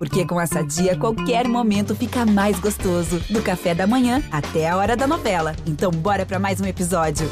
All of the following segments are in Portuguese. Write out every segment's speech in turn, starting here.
Porque com essa dia, qualquer momento fica mais gostoso. Do café da manhã até a hora da novela. Então, bora para mais um episódio.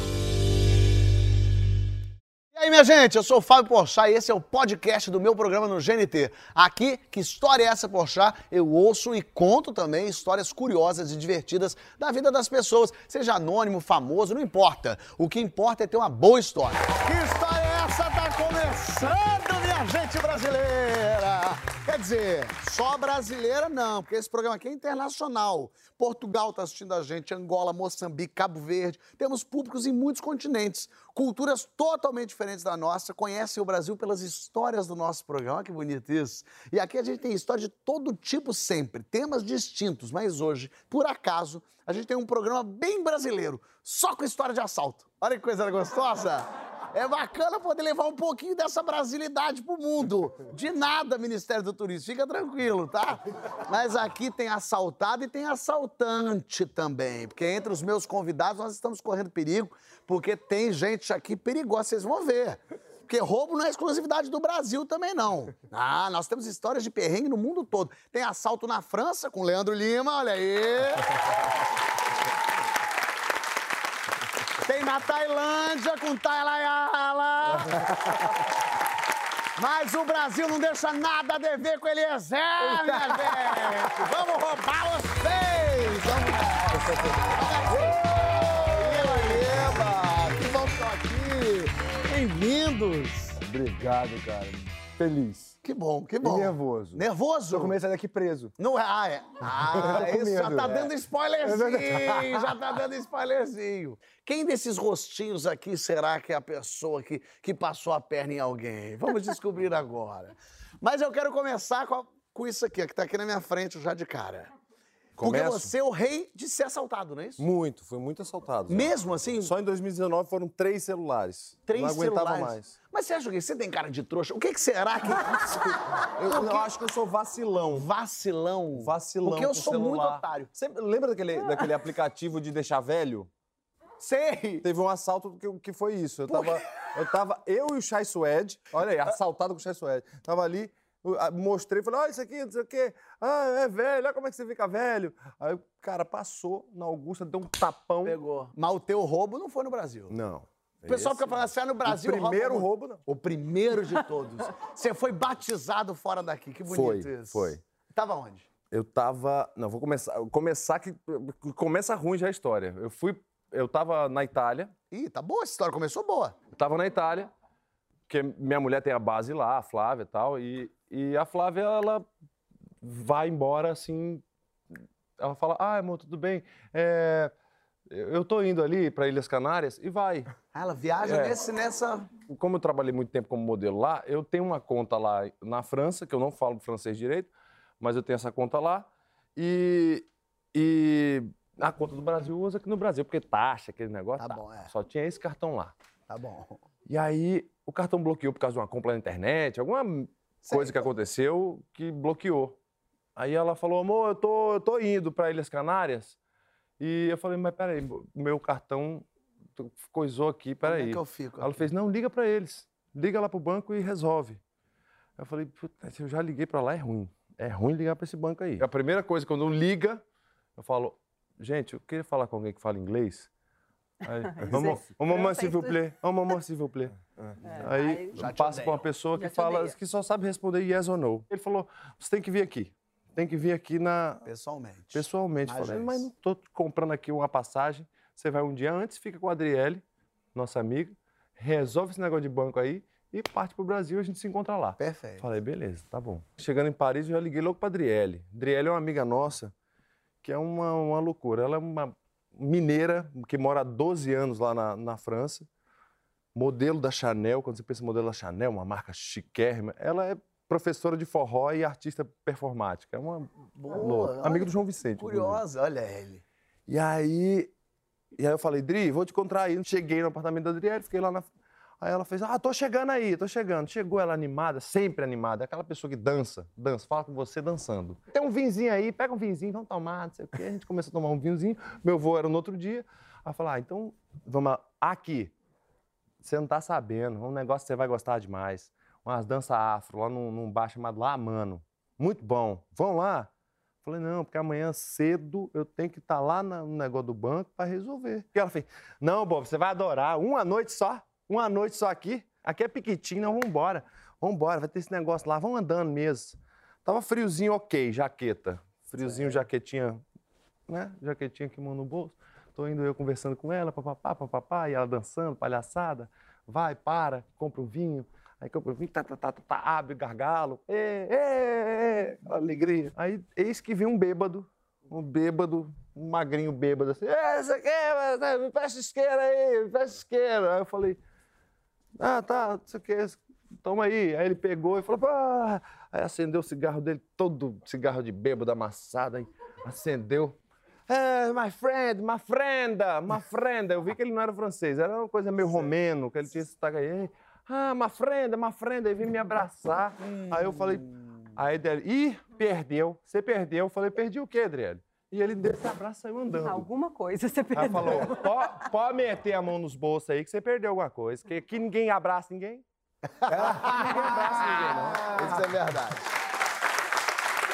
E aí, minha gente, eu sou o Fábio Porchat e esse é o podcast do meu programa no GNT. Aqui, que história é essa, Porchat? Eu ouço e conto também histórias curiosas e divertidas da vida das pessoas, seja anônimo, famoso, não importa. O que importa é ter uma boa história. Que história é essa? Tá começando, minha gente brasileira! Quer dizer, só brasileira não, porque esse programa aqui é internacional. Portugal está assistindo a gente, Angola, Moçambique, Cabo Verde. Temos públicos em muitos continentes. Culturas totalmente diferentes da nossa, conhecem o Brasil pelas histórias do nosso programa. Olha que bonito isso. E aqui a gente tem história de todo tipo sempre, temas distintos, mas hoje, por acaso, a gente tem um programa bem brasileiro, só com história de assalto. Olha que coisa gostosa! É bacana poder levar um pouquinho dessa brasilidade pro mundo. De nada, Ministério do Turismo. Fica tranquilo, tá? Mas aqui tem assaltado e tem assaltante também. Porque entre os meus convidados nós estamos correndo perigo, porque tem gente aqui perigosa, vocês vão ver. Porque roubo não é exclusividade do Brasil também, não. Ah, nós temos histórias de perrengue no mundo todo. Tem assalto na França com Leandro Lima, olha aí. Tem na Tailândia com Tailayala. Mas o Brasil não deixa nada a dever com Eliezer, minha gente. Vamos roubar vocês. Vamos Eba, que bom que estão aqui. Bem-vindos. Obrigado, cara. Feliz. Que bom, que E bom. nervoso. Nervoso? Tô começando daqui preso. Não é? Ah, é. Ah, isso já tá é. dando spoilerzinho, já tá dando spoilerzinho. Quem desses rostinhos aqui será que é a pessoa que, que passou a perna em alguém? Vamos descobrir agora. Mas eu quero começar com, a- com isso aqui, que tá aqui na minha frente já de cara. Porque Começo? você é o rei de ser assaltado, não é isso? Muito, fui muito assaltado. já. Mesmo assim? Só em 2019 foram três celulares. Três Não aguentava celulares. mais. Mas você acha que você tem cara de trouxa? O que, que será que. Eu, eu acho que eu sou vacilão. Vacilão. Vacilão Porque eu sou muito celular. otário. Você lembra daquele, daquele aplicativo de deixar velho? Sei! Teve um assalto que, que foi isso. Eu tava, eu tava, eu e o Chai Suede, olha aí, assaltado com o Chai Suede. Tava ali, mostrei, falei, olha isso aqui, não sei o quê. Ah, é velho, olha como é que você fica velho. Aí o cara passou na Augusta, deu um tapão. Pegou. Mas o teu roubo não foi no Brasil. Não. O pessoal Esse- fica falando assim, ah, no Brasil O primeiro rouba roubo, não. O primeiro de todos. Você foi batizado fora daqui, que bonito Foi, isso. foi. Tava onde? Eu tava. Não, vou começar. Começar que. Começa ruim já a história. Eu fui. Eu tava na Itália. Ih, tá boa essa história, começou boa. Eu tava na Itália, porque minha mulher tem a base lá, a Flávia e tal. E, e a Flávia, ela vai embora assim. Ela fala: Ah, amor, tudo bem. É, eu tô indo ali para Ilhas Canárias e vai. Ah, ela viaja É. nesse, nessa... Como eu trabalhei muito tempo como modelo lá, eu tenho uma conta lá na França, que eu não falo francês direito, mas eu tenho essa conta lá. E, e a conta do Brasil usa aqui no Brasil, porque taxa, aquele negócio. Tá bom, é. Só tinha esse cartão lá. Tá bom. E aí o cartão bloqueou por causa de uma compra na internet, alguma coisa que aconteceu que bloqueou. Aí ela falou, amor, eu tô, eu tô indo para Ilhas Canárias. E eu falei, mas peraí, o meu cartão coisou aqui, Como peraí. é que eu fico? Ela aqui? fez, não, liga para eles. Liga lá pro banco e resolve. Eu falei, puta, se eu já liguei para lá, é ruim. É ruim ligar para esse banco aí. A primeira coisa, quando liga, eu falo, gente, eu queria falar com alguém que fala inglês. Vamos, vamos, mamãe, s'il vous plaît. Vamos, mamãe, s'il vous plaît. Aí passa para uma pessoa que fala, que só sabe responder yes ou no. Ele falou, você tem que vir aqui. Tem que vir aqui na, Pessoalmente. pessoalmente. Na Falei, mas agência. não estou comprando aqui uma passagem. Você vai um dia antes, fica com a Adriele, nossa amiga, resolve esse negócio de banco aí e parte pro Brasil e a gente se encontra lá. Perfeito. Falei, beleza, tá bom. Chegando em Paris, eu já liguei logo pra Adriele. Adriele é uma amiga nossa que é uma, uma loucura. Ela é uma mineira que mora há 12 anos lá na, na França. Modelo da Chanel, quando você pensa em modelo da Chanel, uma marca chiquérrima, ela é professora de forró e artista performática. É uma Boa, louca. Amiga do João Vicente. Curiosa, olha ele. E aí, e aí eu falei, Dri, vou te contrair. Cheguei no apartamento da Adriele, fiquei lá na. Aí ela fez, ah, tô chegando aí, tô chegando. Chegou ela animada, sempre animada, aquela pessoa que dança, dança, fala com você dançando. Tem um vinzinho aí, pega um vinzinho, vamos tomar, não sei o quê. A gente começou a tomar um vinhozinho, meu voo era no outro dia. Aí falei, ah, então, vamos lá. aqui. Você não tá sabendo, é um negócio que você vai gostar demais. Umas danças afro, lá num, num bar chamado La Mano. Muito bom. Vão lá? Falei, não, porque amanhã cedo eu tenho que estar lá na- no negócio do banco para resolver. E ela fez, não, Bob, você vai adorar. Uma noite só, uma noite só aqui. Aqui é piquitinho, não, vambora. Vambora, vai ter esse negócio lá, vão andando mesmo. Tava friozinho, ok, jaqueta. Friozinho, jaquetinha, né? Jaquetinha aqui, mão no bolso. Tô indo eu conversando com ela, papapá, papapá, e ela dançando, palhaçada. Vai, para, compra um vinho. Aí compra um vinho, tá, tá, tá, tá, tá, abre gargalo. Ê, ê, alegria. Aí, eis que vem um bêbado, um bêbado, um magrinho bêbado, assim. É, você quer? Me fecha isqueira aí, me fecha isqueira. Aí eu falei, ah, tá, não sei o que, toma aí. Aí ele pegou e falou, ah! Aí acendeu o cigarro dele, todo cigarro de bêbado amassado, aí acendeu. É, my friend, my friend, my friend. Eu vi que ele não era francês, era uma coisa meio romeno, que ele tinha esse sotaque aí. Ah, my friend, my friend, aí veio me abraçar. Aí eu falei, aí ele, ih, perdeu, você perdeu. Eu falei, perdi o quê, Adriano? E ele deu esse abraço e saiu andando. Alguma coisa você perdeu. falou, "Pó- pode meter a mão nos bolsos aí que você perdeu alguma coisa. Que aqui ninguém abraça ninguém. Ninguém abraça ninguém, não. Isso é verdade.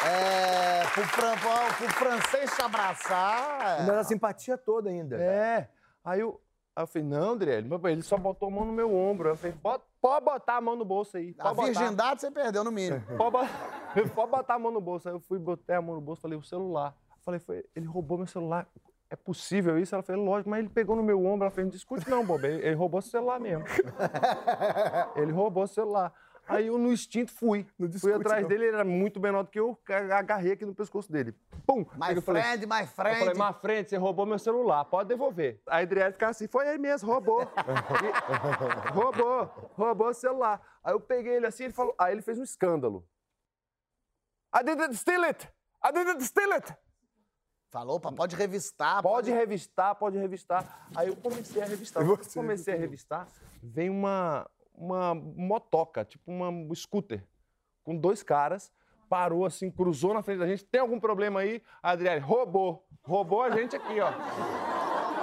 É, pro, fran- pro- pro francês te abraçar. Ainda da simpatia toda ainda. É. Aí eu, aí eu falei, não, André, ele, só botou a mão no meu ombro. Eu falei, "Bota- pode botar a mão no bolso aí. A Pode botar. virgindade você perdeu no mínimo. Pode, pode botar a mão no bolso. Aí eu fui, botei a mão no bolso, falei, o celular. Falei, foi, ele roubou meu celular. É possível isso? Ela falou, lógico, mas ele pegou no meu ombro. Ela falou, não discute não, Bob. Ele, ele roubou seu celular mesmo. ele roubou o celular. Aí eu, no instinto, fui. fui atrás dele, ele era muito menor do que eu, agarrei aqui no pescoço dele. Pum! My eu falei, friend, my eu friend. falei, mas frente, você roubou meu celular, pode devolver. A Adriele ficava assim, foi aí mesmo, roubou. E- roubou, roubou o celular. Aí eu peguei ele assim, ele falou, aí ele fez um escândalo. I didn't steal it! I didn't steal it! Falou, pá, pode revistar. Pode revistar, pode revistar. Aí eu comecei a revistar. Eu comecei a revistar, vem uma, uma motoca, tipo uma um scooter, com dois caras, parou assim, cruzou na frente da gente. Tem algum problema aí? A Adriele, roubou. Roubou a gente aqui, ó.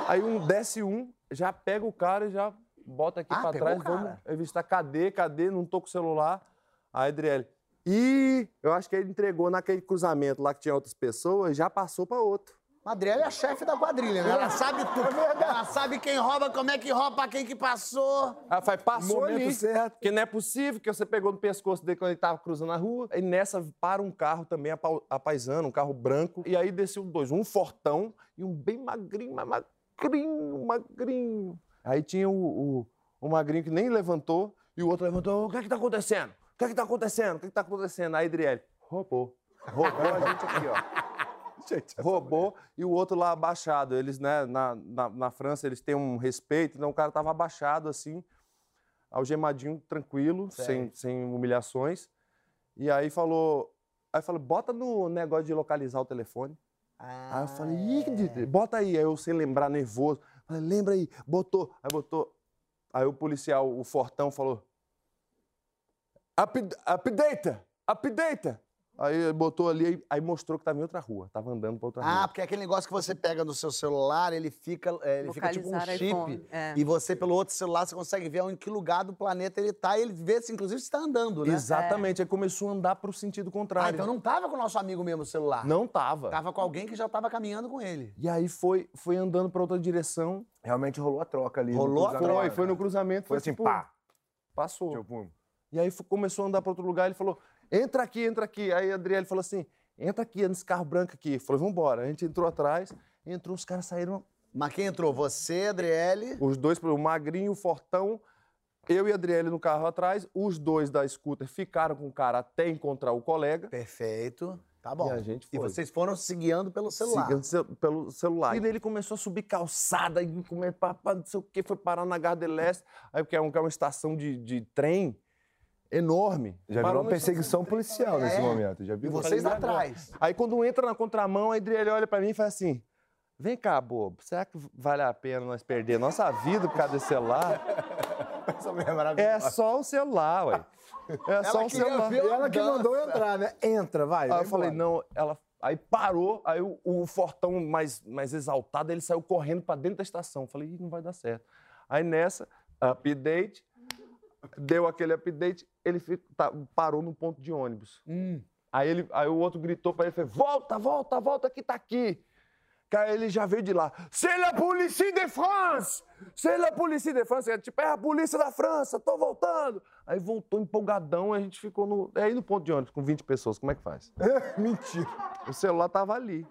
Aí um desce um, já pega o cara e já bota aqui Ah, pra trás. Vamos revistar. Cadê? Cadê? Não tô com o celular. A Adriele. Ih, eu acho que ele entregou naquele cruzamento lá que tinha outras pessoas e já passou pra outro. A Adriele é a chefe da quadrilha, né? Ela sabe tudo. Ela sabe quem rouba, como é que rouba, pra quem que passou. Ela faz, passou Momento ali. certo. Porque não é possível que você pegou no pescoço dele quando ele tava cruzando a rua. E nessa para um carro também apa- apaisando, um carro branco. E aí desceu dois, um fortão e um bem magrinho, mas magrinho, magrinho. Aí tinha o, o, o magrinho que nem levantou e o outro levantou. O que é que tá acontecendo? O que é que tá acontecendo? O que é que tá acontecendo? Aí Adriele, roubou. Roubou a gente aqui, ó. roubou e o outro lá abaixado. Eles, né, na, na, na França, eles têm um respeito, então o cara tava abaixado assim, algemadinho, tranquilo, sem, sem humilhações. E aí falou. Aí falou, bota no negócio de localizar o telefone. Aí eu falei, Ih, Didi, bota aí. Aí eu sem lembrar, nervoso. Falei, lembra aí, botou. Aí botou. Aí o policial, o fortão, falou. "Up- Update! Update! Aí botou ali, aí- aí mostrou que tava em outra rua. Tava andando pra outra Ah, rua. porque é aquele negócio que você pega no seu celular, ele fica, é, ele fica tipo um chip. é. E você, pelo outro celular, você consegue ver em que lugar do planeta ele tá. E ele vê, se, inclusive, se tá andando, né? Exatamente. Aí começou a andar pro sentido Ah, contrário. então não tava com o nosso amigo mesmo o celular. Não tava. Tava com alguém que já tava caminhando com ele. E aí foi, foi andando pra outra direção. Realmente rolou a troca ali. Rolou a cruzamento. Foi, foi no cruzamento. Foi Foi, assim, tipo, pá. Passou. Tipo, E aí começou a andar para outro lugar, ele falou, entra aqui, entra aqui. Aí a Adriele falou assim, entra aqui, nesse carro branco aqui. Falou, vambora. A gente entrou atrás, entrou, os caras saíram, Mas quem entrou? Você, Adriele. os dois, o magrinho, o fortão, eu e a Adriele no carro atrás, os dois da scooter ficaram com o cara até encontrar o colega. Perfeito. Tá bom. E a gente E foi. vocês foram se guiando pelo celular. Seguindo cel- pelo celular. E daí ele começou a subir calçada, e comer, pá, pá, não sei o que, foi parar na Gare de Leste, aí porque é, um- que é uma estação de, de trem enorme. já Parou virou uma perseguição policial nesse É. momento. Já E viu? vocês Falei, atrás. Aí quando entra na contramão, a Adriele olha pra mim e faz assim: Vem cá, bobo, será que vale a pena nós perder nossa vida por causa desse celular? É. É só o celular, ué. É só o celular. ver E ela que mandou entrar, né? Entra, vai. Aí vai eu falei, embora. não, ela. Aí parou, aí o, o Fortão mais, mais exaltado, ele saiu correndo pra dentro da estação. Falei, Ih, não vai dar certo. Aí nessa, update, deu aquele update, ele tá- parou no ponto de ônibus. Aí, ele, aí o outro gritou pra ele, falou, volta, volta, volta que tá aqui. Aí ele já veio de lá, c'est la police de France! C'est la police de France! É, tipo, é a polícia da França, tô voltando! Aí voltou empolgadão, a gente ficou no, aí no ponto de ônibus com 20 pessoas, como é que faz? Mentira. O celular tava ali.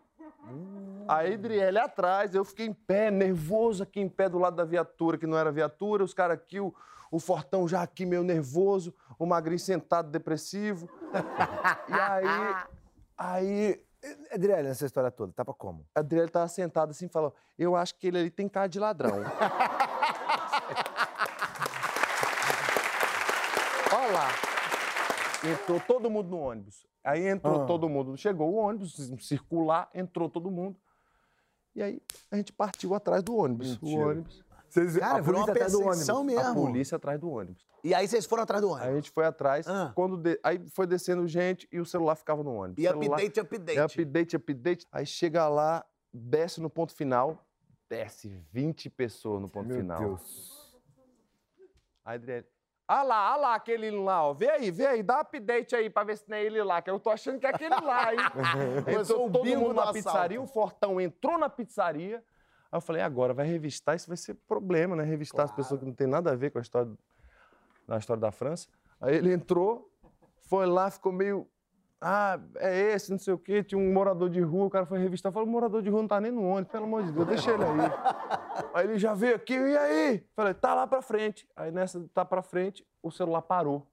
A Adriele atrás, eu fiquei em pé, nervoso aqui em pé do lado da viatura, que não era viatura, os caras aqui, o, o Fortão já aqui meio nervoso, o Magrinho sentado depressivo. e aí, aí Adriele, nessa história toda, tava como? a Adriele tava sentada assim e falou, eu acho que ele ali tem cara de ladrão. Olha lá. Entrou todo mundo no ônibus. Aí entrou Ah. todo mundo. Chegou o ônibus, circular, entrou todo mundo. E aí a gente partiu atrás do ônibus. O Mentira. ônibus. Vocês, Cara, a virou uma polícia atrás do ônibus. A mesmo. polícia atrás do ônibus. E aí vocês foram atrás do Aí a ônibus. gente foi atrás. Ah. Quando de- Aí foi descendo gente e o celular ficava no ônibus. E Celular- update, update. É update, update. Aí chega lá, desce no ponto final, desce 20 pessoas no ponto Meu final. Deus. Aí Adriele, ah lá, ah lá, aquele lá, ó. Vê aí, vê aí, dá update aí pra ver se não é ele lá, que eu tô achando que é aquele lá, hein? Entrou todo mundo do na assalto. pizzaria, o Fortão entrou na pizzaria. Aí eu falei, agora vai revistar, isso vai ser problema, né? Revistar as pessoas que não tem nada a ver com a história, na história da França. Aí ele entrou, foi lá, ficou meio. Ah, é esse, não sei o quê. Tinha um morador de rua, o cara foi revistar. Falou, o morador de rua não tá nem no ônibus, pelo amor de Deus, deixa ele aí. aí ele já veio aqui, e aí? Falei, tá lá pra frente. Aí nessa, tá pra frente, o celular parou.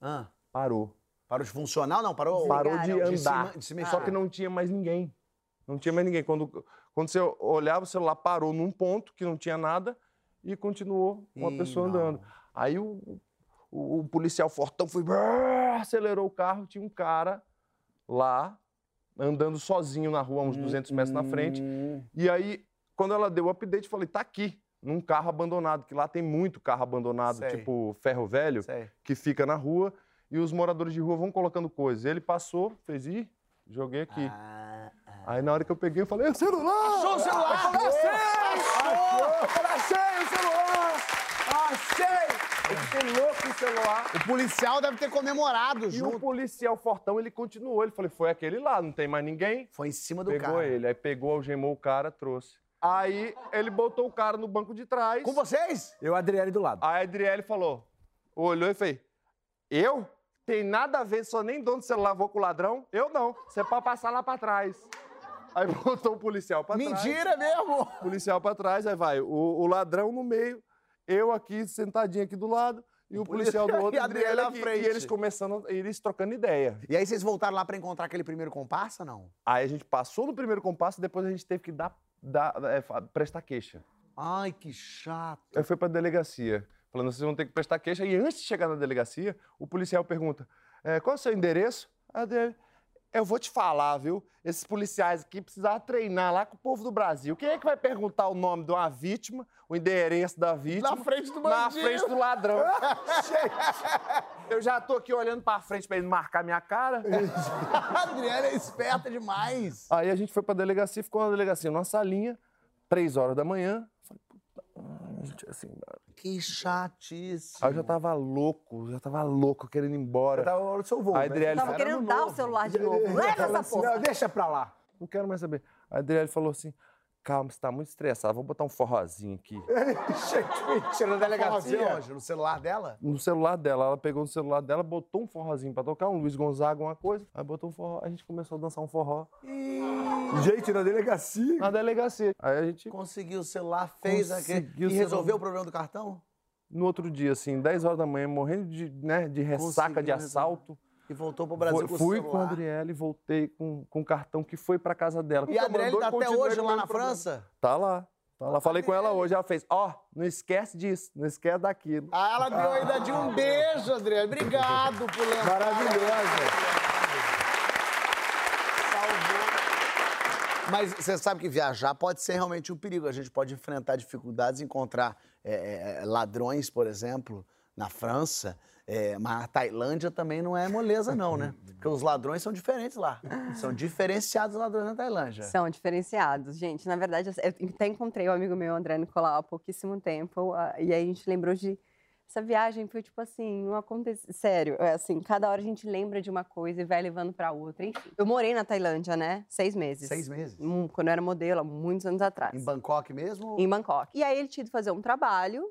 Ah, Parou. parou de funcionar ou não? Parou? Parou de De se andar. de se mexer. Só que não tinha mais ninguém. Não tinha mais ninguém. Quando, quando você olhava, o celular parou num ponto que não tinha nada e continuou uma Ih, pessoa não. andando. Aí o, o, o policial fortão foi, brrr, acelerou o carro, tinha um cara lá andando sozinho na rua, uns 200 metros na frente. Hum. E aí, quando ela deu o update, eu falei, tá aqui, num carro abandonado, que lá tem muito carro abandonado, Sei. tipo ferro velho Sei. que fica na rua e os moradores de rua vão colocando coisas. Ele passou, fez, ih, joguei aqui. Ah. Aí na hora que eu peguei, eu falei, é o celular! Achou o celular! Eu falei, achei! Achei o celular! Achei! Fiquei louco o celular. O policial deve ter comemorado E o junto. policial fortão, ele continuou. Ele falou, foi aquele lá, não tem mais ninguém. Foi em cima do Pegou cara. ele, aí pegou, algemou o cara, trouxe. Aí ele botou o cara no banco de trás. Com vocês? Eu, a Adriele do lado. Aí a Adriele falou, olhou e fez, eu? Tem nada a ver, sou nem dono do celular, vou com o ladrão? Eu não, você pode passar lá pra trás. Aí botou o policial pra trás. Mentira mesmo! policial pra trás, aí vai o, o ladrão no meio, eu aqui sentadinho aqui do lado e o policial do outro E a Adriele na frente. E eles começando, eles trocando ideia. E aí vocês voltaram lá pra encontrar aquele primeiro comparsa, não? Aí a gente passou no primeiro compasso, depois a gente teve que dar, dar é, prestar queixa. Ai, que chato. Aí foi pra delegacia, falando, vocês vão ter que prestar queixa. E antes de chegar na delegacia, o policial pergunta, "É, qual é o seu endereço? A dele, eu vou te falar, viu? Esses policiais aqui precisavam treinar lá com o povo do Brasil. Quem é que vai perguntar o nome de uma vítima, o endereço da vítima? Na frente do Na bandido. frente do ladrão. eu já tô aqui olhando pra frente pra ele marcar minha cara. A Adriana é esperta demais. Aí a gente foi pra delegacia, ficou na delegacia, numa salinha, três horas da manhã. Falei, puta, a gente assim... Que chatice. Aí eu já tava louco, já tava louco, querendo ir embora. Eu tava no seu voo. A né? Adriele Tava falou, querendo dar o celular de novo. Leva essa assim, porra. "Não, deixa pra lá. não quero mais saber. A Adriele falou assim, calma, você tá muito estressado, vou botar um forrozinho aqui. Gente, mentira, na Forrozinho delegacia. onde? No celular dela? No celular dela, ela pegou no celular dela, botou um forrozinho pra tocar, um Luiz Gonzaga, uma coisa. Aí botou um forró, a gente começou a dançar um forró Gente, na delegacia. na delegacia. Aí a gente, Conseguiu o celular, fez aquele. Conseguiu E resolveu celular. o problema do cartão? no outro dia, assim, 10 horas da manhã, morrendo de, né, de ressaca, de Conseguiu assalto, E voltou pro Brasil o fui com a Adriele e voltei com, com o cartão que foi pra casa dela. E a Adriele tá até hoje lá na problema. França? Tá lá. Tá lá. Falei com ela hoje, ela fez, ó, não esquece disso, não esquece daquilo. Ah, ela deu ainda de um beijo, Adriane. Obrigado por lembrar. Maravilhosa. Mas você sabe que viajar pode ser realmente um perigo. A gente pode enfrentar dificuldades, encontrar é, ladrões, por exemplo, na França. É, mas a Tailândia também não é moleza, não, né? Porque os ladrões são diferentes lá. São diferenciados os ladrões na Tailândia. São diferenciados, gente. Na verdade, eu até encontrei um amigo meu, André Nicolau, há pouquíssimo tempo. ah, E aí a gente lembrou de Essa viagem foi tipo assim, um acontecimento. Sério, é assim, cada hora a gente lembra de uma coisa e vai levando pra outra. Enfim, eu morei na Tailândia, né? Seis meses. Seis meses? Hum, Quando eu era modelo, há muitos anos atrás. Em Bangkok mesmo? Em Bangkok. E aí ele tinha ido fazer um trabalho,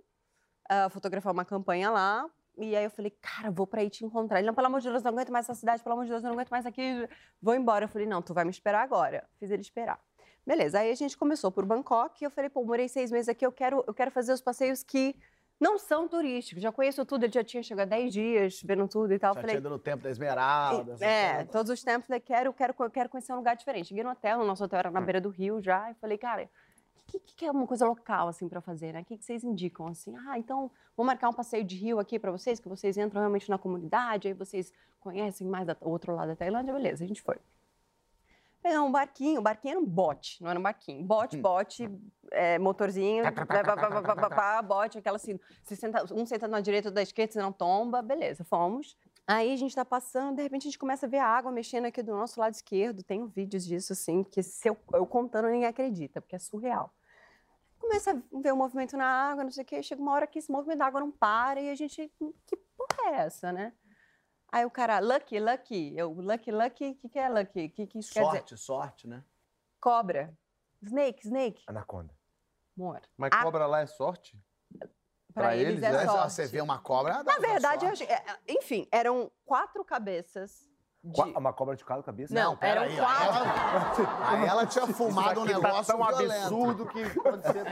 ah, fotografar uma campanha lá. E aí eu falei, cara, vou pra aí te encontrar. Ele, não, pelo amor de Deus, não aguento mais essa cidade, pelo amor de Deus, eu não aguento mais aqui, vou embora. Eu falei, não, tu vai me esperar agora. Fiz ele esperar. Beleza, aí a gente começou por Bangkok e eu falei, pô, morei seis meses aqui, eu quero, eu quero fazer os passeios que não são turísticos. Já conheço tudo, ele já tinha chegado 10 dias vendo tudo e tal. Já Eu falei, tinha ido no Tempo da Esmeralda. é, coisas. todos os tempos, eu quero, quero, quero conhecer um lugar diferente. Cheguei no hotel, o nosso hotel era na beira do rio já, e falei, cara, que, que, é uma coisa local, assim, pra fazer, né? O que, que vocês indicam, assim? Ah, então, vou marcar um passeio de rio aqui pra vocês, que vocês entram realmente na comunidade, aí vocês conhecem mais o outro lado da Tailândia, beleza, a gente foi. Pegamos um barquinho, o barquinho era um bote, não era um barquinho. Bote, bote, é, motorzinho, bote, aquela assim, se senta, um sentado na direita ou da esquerda, senão tomba, beleza, fomos. Aí a gente tá passando, de repente a gente começa a ver a água mexendo aqui do nosso lado esquerdo. Tenho vídeos disso, assim, que se eu, eu contando ninguém acredita, porque é surreal. Começa a ver o movimento na água, não sei o quê. Chega uma hora que esse movimento da água não para e a gente, que porra é essa, né? Aí o cara, lucky, lucky. Eu, lucky, lucky, o que, que é lucky? Que, que isso quer dizer? Sorte, sorte, né? Cobra. Snake, snake. Anaconda. Amor. Mas Ah. cobra lá é sorte? Pra, pra eles, eles, é é? Sorte. você vê uma cobra. dá Na verdade, eu sorte. é, enfim, eram quatro cabeças de... Qua- Uma cobra de cada cabeça? Não, eram aí, quatro. Aí ela, aí ela tinha fumado um aqui negócio tá tão violento. absurdo que pode ser...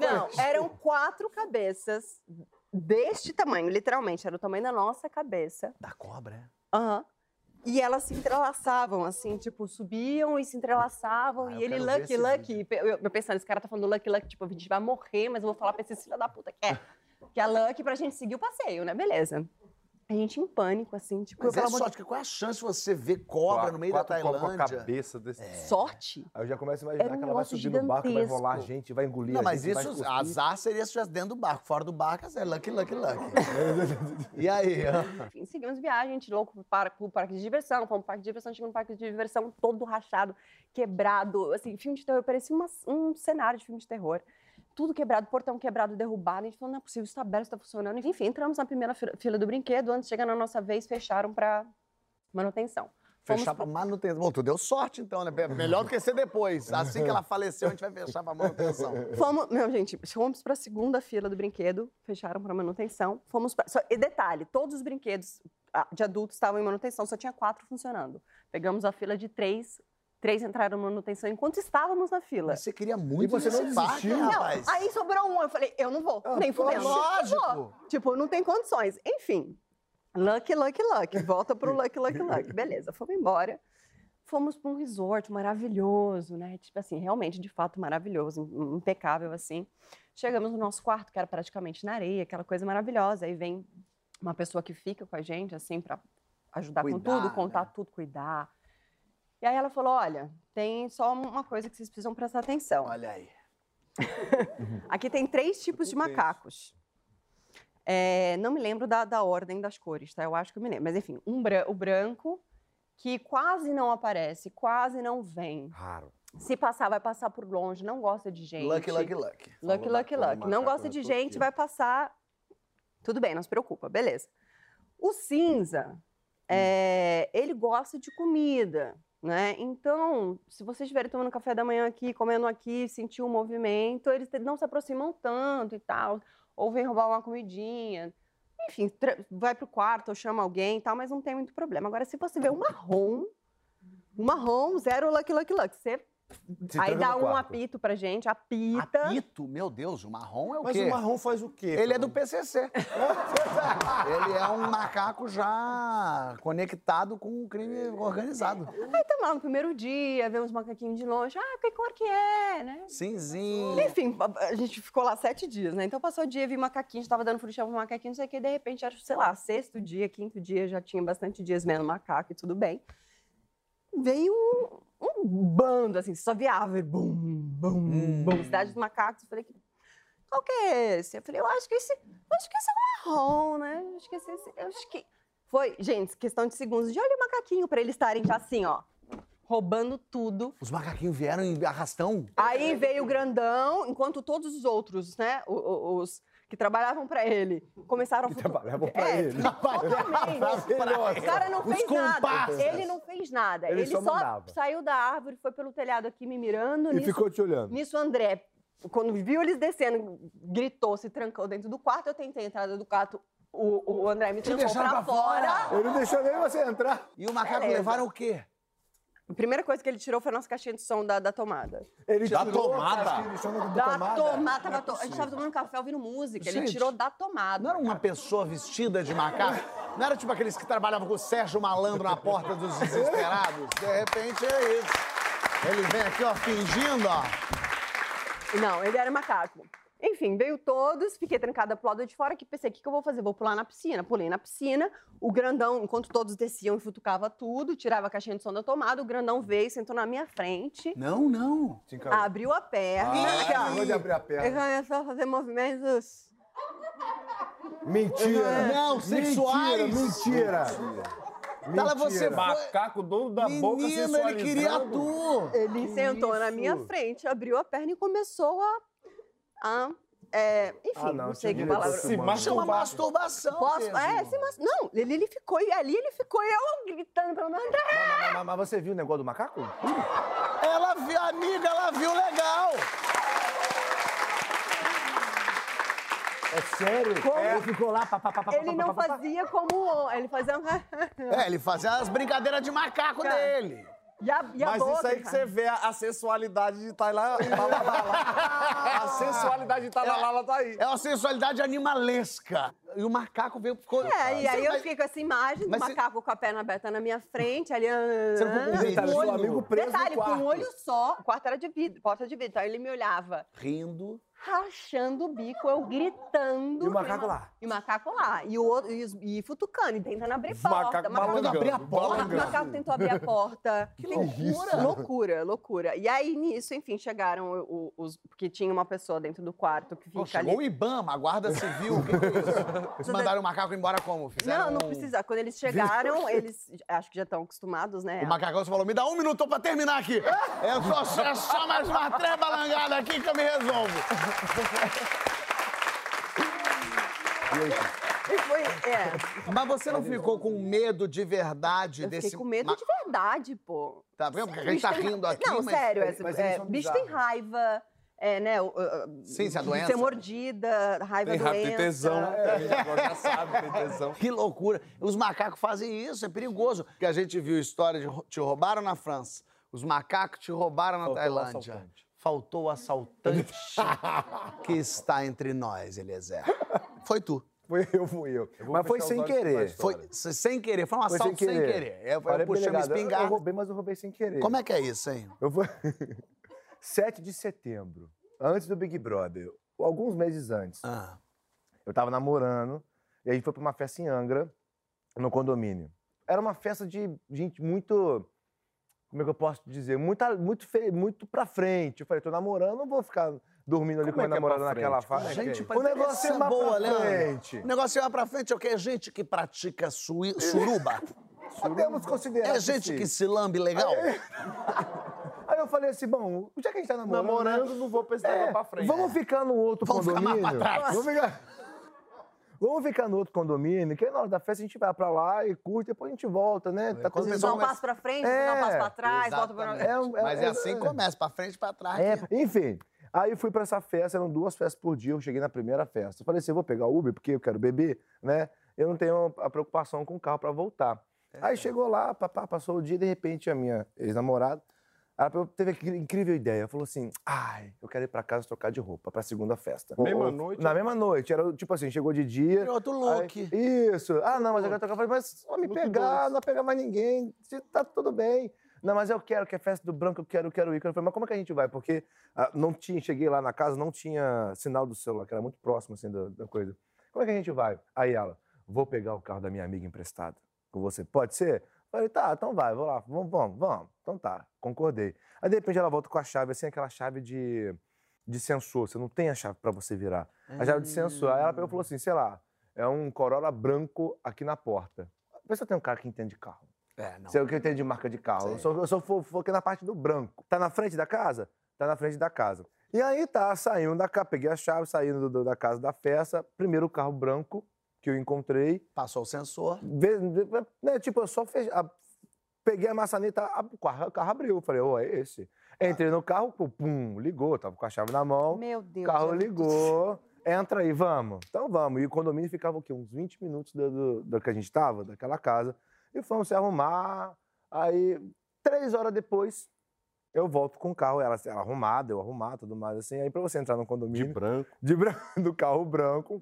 Não, eram quatro cabeças deste tamanho, literalmente, era o tamanho da nossa cabeça. Da cobra, é? Aham. E elas se entrelaçavam, assim, tipo, subiam e se entrelaçavam. Ah, e ele, Lucky, Lucky. Eu, eu pensando, esse cara tá falando Lucky, Lucky, tipo, a gente vai morrer, mas eu vou falar pra esse filho da puta que é. Que é Lucky pra gente seguir o passeio, né? Beleza. A gente em pânico, assim, tipo, Mas é amor de sorte, porque qual é a chance de você ver cobra no meio da Quatro cobras com a Tailândia? cabeça desse... sorte. Aí eu já começo a imaginar Era um que ela vai subir no barco, vai gigantesco. rolar a gente, vai engolir Não, a mas gente, vai isso, azar seria se estivesse dentro do barco. Fora do barco, é lucky, lucky, lucky, e aí? ó? Enfim, seguimos viagem, a gente louco pro par- pro parque de diversão, fomos pro parque de diversão, chegamos no parque de diversão todo rachado, quebrado, assim, filme de terror, parecia uma- um cenário de filme de terror. Tudo quebrado, portão quebrado, derrubado, a gente falou, não é possível, isso tá aberto, isso tá funcionando. Enfim, entramos na primeira fila, do brinquedo, antes de chegar na nossa vez, fecharam pra manutenção. Fomos Fechar pra manutenção. Bom, tu deu sorte então, né? Melhor do que ser depois. Assim que ela faleceu, a gente vai fechar pra manutenção. Fomos, não, gente, fomos para a segunda fila do brinquedo, fecharam para manutenção. Fomos pra, só, e detalhe, todos os brinquedos ah, de adultos estavam em manutenção, só tinha quatro funcionando. Pegamos a fila de três, três entraram em manutenção enquanto estávamos na fila. Mas você queria muito E você não desistiu? Não, rapaz? aí sobrou um, eu falei, eu não vou, nem fudendo. lógico. Vou. Tipo, não tem condições. Enfim, lucky, lucky, lucky. Volta pro lucky, lucky, lucky. Beleza, fomos embora. Fomos para um resort maravilhoso, né? Tipo assim, realmente, de fato, maravilhoso, im- impecável, assim. Chegamos no nosso quarto, que era praticamente na areia, aquela coisa maravilhosa. Aí vem uma pessoa que fica com a gente, assim, para ajudar com Cuidar, tudo, contar né? tudo, cuidar. E aí ela falou, olha, tem só uma coisa que vocês precisam prestar atenção. Olha aí. Aqui tem três tipos de macacos. É, não me lembro da, da ordem das cores, tá? Eu acho que eu me lembro. Mas enfim, um bran- o branco, que quase não aparece, quase não vem. Raro. Se passar, vai passar por longe, não gosta de gente. Lucky, lucky, lucky. Lucky, lucky, lucky. Não gosta de gente, aqui. vai passar. Tudo bem, não se preocupa, beleza. O cinza, é, ele gosta de comida, né? Então, se vocês estiverem tomando café da manhã aqui, comendo aqui, sentir o movimento, eles não se aproximam tanto e tal. Ou vem roubar uma comidinha. Enfim, vai pro quarto ou chama alguém e tal, mas não tem muito problema. Agora, se você vê um marrom, um marrom, zero lucky, lucky, lucky. Você aí dá um apito pra gente, apita. Apito, meu Deus, o marrom é o Mas quê? o marrom faz o quê? Ele é do PCC. Ele é um macaco já conectado com o crime organizado. Aí estamos lá no primeiro dia, vemos macaquinhos de longe. Ah, que cor que é, né? Cinzinho. Enfim, a- gente ficou lá sete dias, né? Então passou o dia, vi macaquinho, estava dando frutinha pro macaquinho, não sei o que, de repente, acho, sei lá, sexto dia, quinto dia, já tinha bastante dias vendo macaco e tudo bem. Veio um, um bando, assim, só via árvore, bum, bum, bum, cidade dos macacos. Eu falei, qual que é esse? Eu falei, eu acho que esse, eu acho que esse é o marrom, né? Eu acho que esse, esse- eu acho que... Foi, gente, questão de segundos, de olha o macaquinho para eles estarem já assim, ó, roubando tudo. Os macaquinhos vieram em arrastão. Aí veio o grandão, enquanto todos os outros, né, os que trabalhavam pra ele começaram a futu- trabalhavam pra É, ele. Totalmente. O cara não Os fez nada. Ele não fez nada. Ele Ele, só só, saiu da árvore, foi pelo telhado aqui me mirando. E nisso, ficou te olhando. nisso, André, quando viu eles descendo, gritou, se trancou dentro do quarto. Eu tentei entrar dentro do quarto. O, o André me trancou pra pra fora. fora. Ele não deixou nem você entrar. E o macaco Beleza. levaram o quê? A primeira coisa que ele tirou foi a nossa caixinha de som da, da tomada. Ele Da tirou tomada? de da Da tomada. tomada. tava to- A gente tava tomando café ouvindo música. Ele Gente, tirou da tomada. Não era uma pessoa vestida de macaco? Não era tipo aqueles que trabalhavam com o Sérgio Malandro na porta dos desesperados? De repente é isso. Ele vem aqui, ó, fingindo, ó. Não, ele era macaco. Enfim, veio todos, fiquei trancada pro lado de fora, que pensei, o que, que eu vou fazer? Vou pular na piscina. Pulei na piscina, o grandão, enquanto todos desciam e futucava tudo, tirava a caixinha de som da tomada, o grandão veio, sentou na minha frente, Não, não. Te encarou. abriu a perna, Ah, aqui, ó, de abrir a e perna. começou a fazer movimentos. Mentira. Não, sexuais. Mentira. Você Mentira. foi... Macaco dono da boca Menino, ele queria tu. Ele sentou na isso? minha frente, abriu a perna e começou a. a é, enfim, Ah, não, não, sei que palavra. Se filmando. Chama masturbar. masturbação. Posso? mesmo. É, se mas... Não, ele, ele ficou, e ali ele ficou, eu gritando pra André. Mas, mas- mas você viu o negócio do macaco? Ela viu, amiga, ela viu legal. É sério? Ele ficou lá, pá, pá, pá, Ele pá, não pá, pá, pá. fazia como. Ele fazia. É, ele fazia as brincadeiras de macaco Cara. dele. E a, e a Mas boca, isso aí que cara. você vê a, a sensualidade de tá tá lá. A sensualidade de tá lá, lá, lá, tá aí. É uma sensualidade animalesca. E o macaco veio... Ficou... É, e aí eu Mas- fiquei com essa imagem do Mas você- macaco com a perna aberta na minha frente, ali. Você não com Um seu olho. amigo preso Detalhe, no com um olho só, o quarto era de vidro, porta de vidro. Então ele me olhava Rindo. Rachando o bico, eu gritando. E o macaco lá? E o macaco lá. E o outro, e, os- e futucando, e tentando abrir porta. Macaco tentando abrir a porta. O macaco tentou abrir a porta. Que loucura. Loucura, loucura. E aí, nisso, enfim, chegaram o- os. Porque tinha uma pessoa dentro do quarto que fica Pô, ali. chegou o Ibama, a Guarda Civil. Que, que é mandaram o macaco embora como? Fizeram Não, não precisa. Quando eles chegaram, eles acho que já estão acostumados, né? O macacão falou, me dá um minuto pra terminar aqui. É só, é só mais uma treva balangada aqui que eu me resolvo. Foi, é. Mas você não ficou com medo de verdade Eu desse... fiquei com medo de verdade, pô. Tá vendo? Porque a gente tá rindo aqui, Não, mas... sério. mas é, eles é, bicho tem raiva, é, né? o- Sim, se a de doença- Ser mordida, raiva Tem doença. raiva, tem tesão. É, agora já sabe, tem tesão. Que loucura. Os macacos fazem isso, é perigoso. Que a gente viu história de te roubaram na França, os macacos te roubaram na Tailândia. Faltou o assaltante que está entre nós, Eliezer. Foi tu. Foi eu, fui eu. vou Mas foi sem querer. Foi se- sem querer, foi um Foi assalto sem querer. Eu, eu Falei pro puxei uma delegado, eu- Eu espingarda. roubei, mas eu roubei sem querer. Como é que é isso, hein? Eu vou... 7 de setembro, antes do Big Brother, alguns meses antes, Ah, eu tava namorando e a gente foi pra uma festa em Angra, no condomínio. Era uma festa de gente muito. Como é que eu posso dizer? Muito, muito, fe... muito pra frente. Eu falei, tô namorando, não vou ficar dormindo ali Como com é a que é namorada naquela faixa. Gente, o negócio é mais boa, pra frente. O negócio é pra frente é o que? É gente que pratica sui- suruba? Podemos considerar É gente sim. que se lambe legal? Aí eu falei assim, bom, já que a gente tá namorando... Namorando, não vou pensar É, pra frente. Vamos ficar no outro Vamos ficar mais condomínio. pra trás. Vamos ficar... Vamos ficar no outro condomínio, que aí na hora da festa a gente vai pra lá e curte, depois a gente volta, né? Tá quando dão um mas- passo pra frente, É, dão um passo pra trás, volta pra... É, é, Mas é é, assim é. que começa, pra frente e pra trás. É, enfim. Aí eu fui pra essa festa, eram duas festas por dia, eu cheguei na primeira festa. Eu falei assim, eu vou pegar o Uber, porque eu quero beber, né? Eu não tenho a preocupação com o carro pra voltar. Aí chegou lá, papá, passou o dia, de repente a minha ex-namorada, ela teve aquela incrível ideia, falou assim, ai, eu quero ir pra casa trocar de roupa pra segunda festa. Mesma Ou- noite? Na mesma noite, era tipo assim, chegou de dia... Tem outro look. Aí, isso. Ah, não, mas eu quero trocar. Eu falei, mas só me pegar, dois. não vai pegar mais ninguém. Tá tudo bem. Não, mas eu quero, que é festa do branco, eu quero, eu quero ir. Eu falei, mas como é que a gente vai? Porque ah, não tinha, cheguei lá na casa, não tinha sinal do celular, que era muito próximo, assim, da, da coisa. Como é que a gente vai? Aí ela, vou pegar o carro da minha amiga emprestado com você. Pode ser? Eu falei, tá, então vai, vou lá, vamos, vamos, vamos. Então tá, concordei. Aí de repente ela volta com a chave, assim, aquela chave de, de sensor. Você não tem a chave pra você virar. A chave de sensor. Aí ela pegou e falou assim, sei lá, é um Corolla branco aqui na porta. Vê se eu tenho um cara que entende de carro. É, não. Sei o que eu entendo de marca de carro. Eu só, eu só fo- foquei na parte do branco. Tá na frente da casa? Tá na frente da casa. E aí tá, saímos da casa, peguei a chave, saindo do- da casa da festa. Primeiro o carro branco que eu encontrei. Passou o sensor. Né, tipo, eu só fech... a- peguei a maçaneta, a- o carro, o carro abriu. Eu Falei, ô, é esse. Entrei no carro, pum, pum, ligou, tava com a chave na mão. Meu Deus. O carro ligou. Entra aí, vamos. Então vamos. E o condomínio ficava o quê? Uns 20 minutos do, do, do que a gente tava, daquela casa. E fomos se arrumar. Aí, três horas depois, eu volto com o carro, ela, ela arrumada, eu arrumar, tudo mais assim. Aí, pra você entrar no De condomínio, branco. de branco, do carro branco,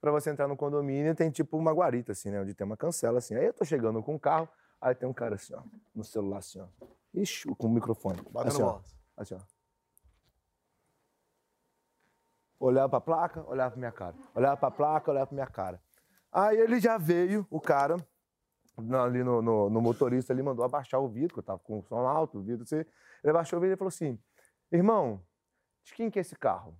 pra você entrar no condomínio, tem tipo uma guarita, assim, né? Onde tem uma cancela, assim. Aí eu tô chegando com o carro, aí tem um cara assim, ó, no celular, assim, ó. Ixi, com o microfone. Bota assim, ó. Assim, ó. Olhava pra placa, olhava pra minha cara. Olhava pra placa, olhava pra minha cara. Aí ele já veio, o cara, ali no, no- no motorista, ele mandou abaixar o vidro, que eu tava com o som alto, o vidro assim. Ele abaixou o vidro e falou assim: Irmão, de quem que é esse carro?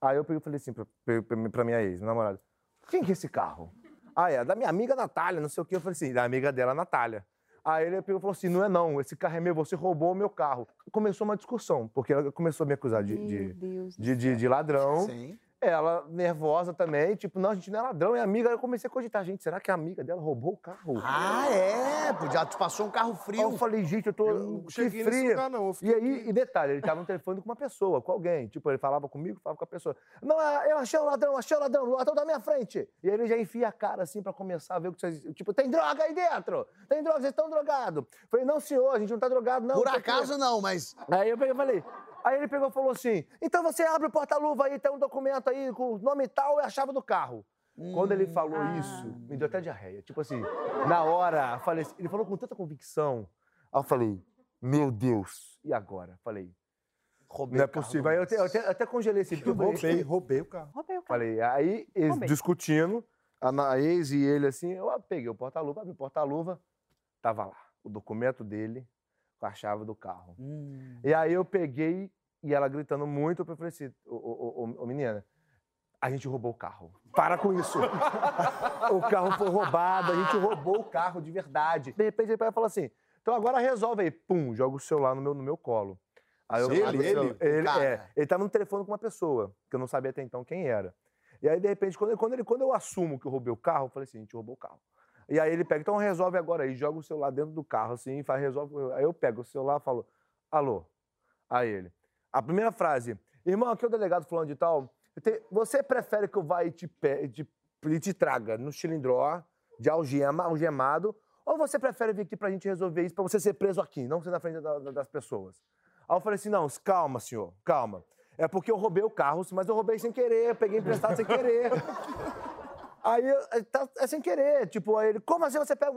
Aí eu peguei falei assim pra, pra, pra minha ex, minha namorada: Quem que é esse carro? Ah, é da minha amiga Natália, não sei o quê. Eu falei assim: Da amiga dela, Natália. Aí ele pegou e falou assim: Não é não, esse carro é meu, você roubou o meu carro. Começou uma discussão, porque ela começou a me acusar de, de, de- de ladrão. Sim. Ela, nervosa também, tipo, não, a gente não é ladrão, é amiga. Aí eu comecei a cogitar, gente, será que a amiga dela roubou o carro? Ah, é? Podia, passou um carro Aí frio. eu falei, gente, eu tô. Eu não cheguei nesse frio. lugar, não. E aí, e detalhe, ele tava no telefone com uma pessoa, com alguém. Tipo, ele falava comigo, falava com a pessoa. Não, é, eu achei o ladrão, achei o ladrão, o ladrão da minha frente. E aí ele já enfia a cara assim pra começar a ver o que vocês. Tipo, tem droga aí dentro! Tem droga, vocês estão drogados. Falei, não, senhor, a gente não tá drogado, não. Por não sei o quê." acaso não, mas Aí eu peguei e falei. Aí ele pegou e falou assim: então você abre o porta-luva aí, tem um documento aí com o nome tal e a chave do carro. Quando ele falou Ah. isso, me deu até diarreia. Tipo assim, na hora, eu falei assim, ele falou com tanta convicção. Aí eu falei, meu Deus, e agora? Falei, roubei não é o carro possível. Aí eu até, eu Márcio. até, até congelei esse Eu roubei, roubei o carro. Roubei o carro. Falei, aí eles discutindo, a ex e ele assim, eu peguei o porta-luva, abri o porta-luva, tava lá, o documento dele com a chave do carro. Hum. E aí eu peguei e ela gritando muito, eu falei assim, ô, ô, ô, ô, menina, a gente roubou o carro. Para com isso. o carro foi roubado, a gente roubou o carro de verdade. De repente ele falou assim, então agora resolve aí. Pum, joga o celular no meu, no meu colo. Aí eu Ele, ele, ele, cara. é, ele tava no telefone com uma pessoa, que eu não sabia até então quem era. E aí, de repente, quando, ele- quando, ele, quando eu assumo que eu roubei o carro, eu falei assim, a gente roubou o carro. E aí ele pega, então resolve agora aí, joga o celular dentro do carro, assim, faz, resolve. Aí eu pego o celular e falo, alô. Aí ele. A primeira frase, irmão, aqui é o delegado fulano de tal. Você prefere que eu vá e te, pe- te, te traga no cilindró, de algema, algemado, ou você prefere vir aqui pra gente resolver isso, pra você ser preso aqui, não ser na frente da- da- das pessoas? Aí eu falei assim, não, calma, senhor, calma. É porque eu roubei o carro, mas eu roubei sem querer, eu peguei emprestado sem querer. Aí é, tá- é sem querer, tipo, aí ele, como assim você pega.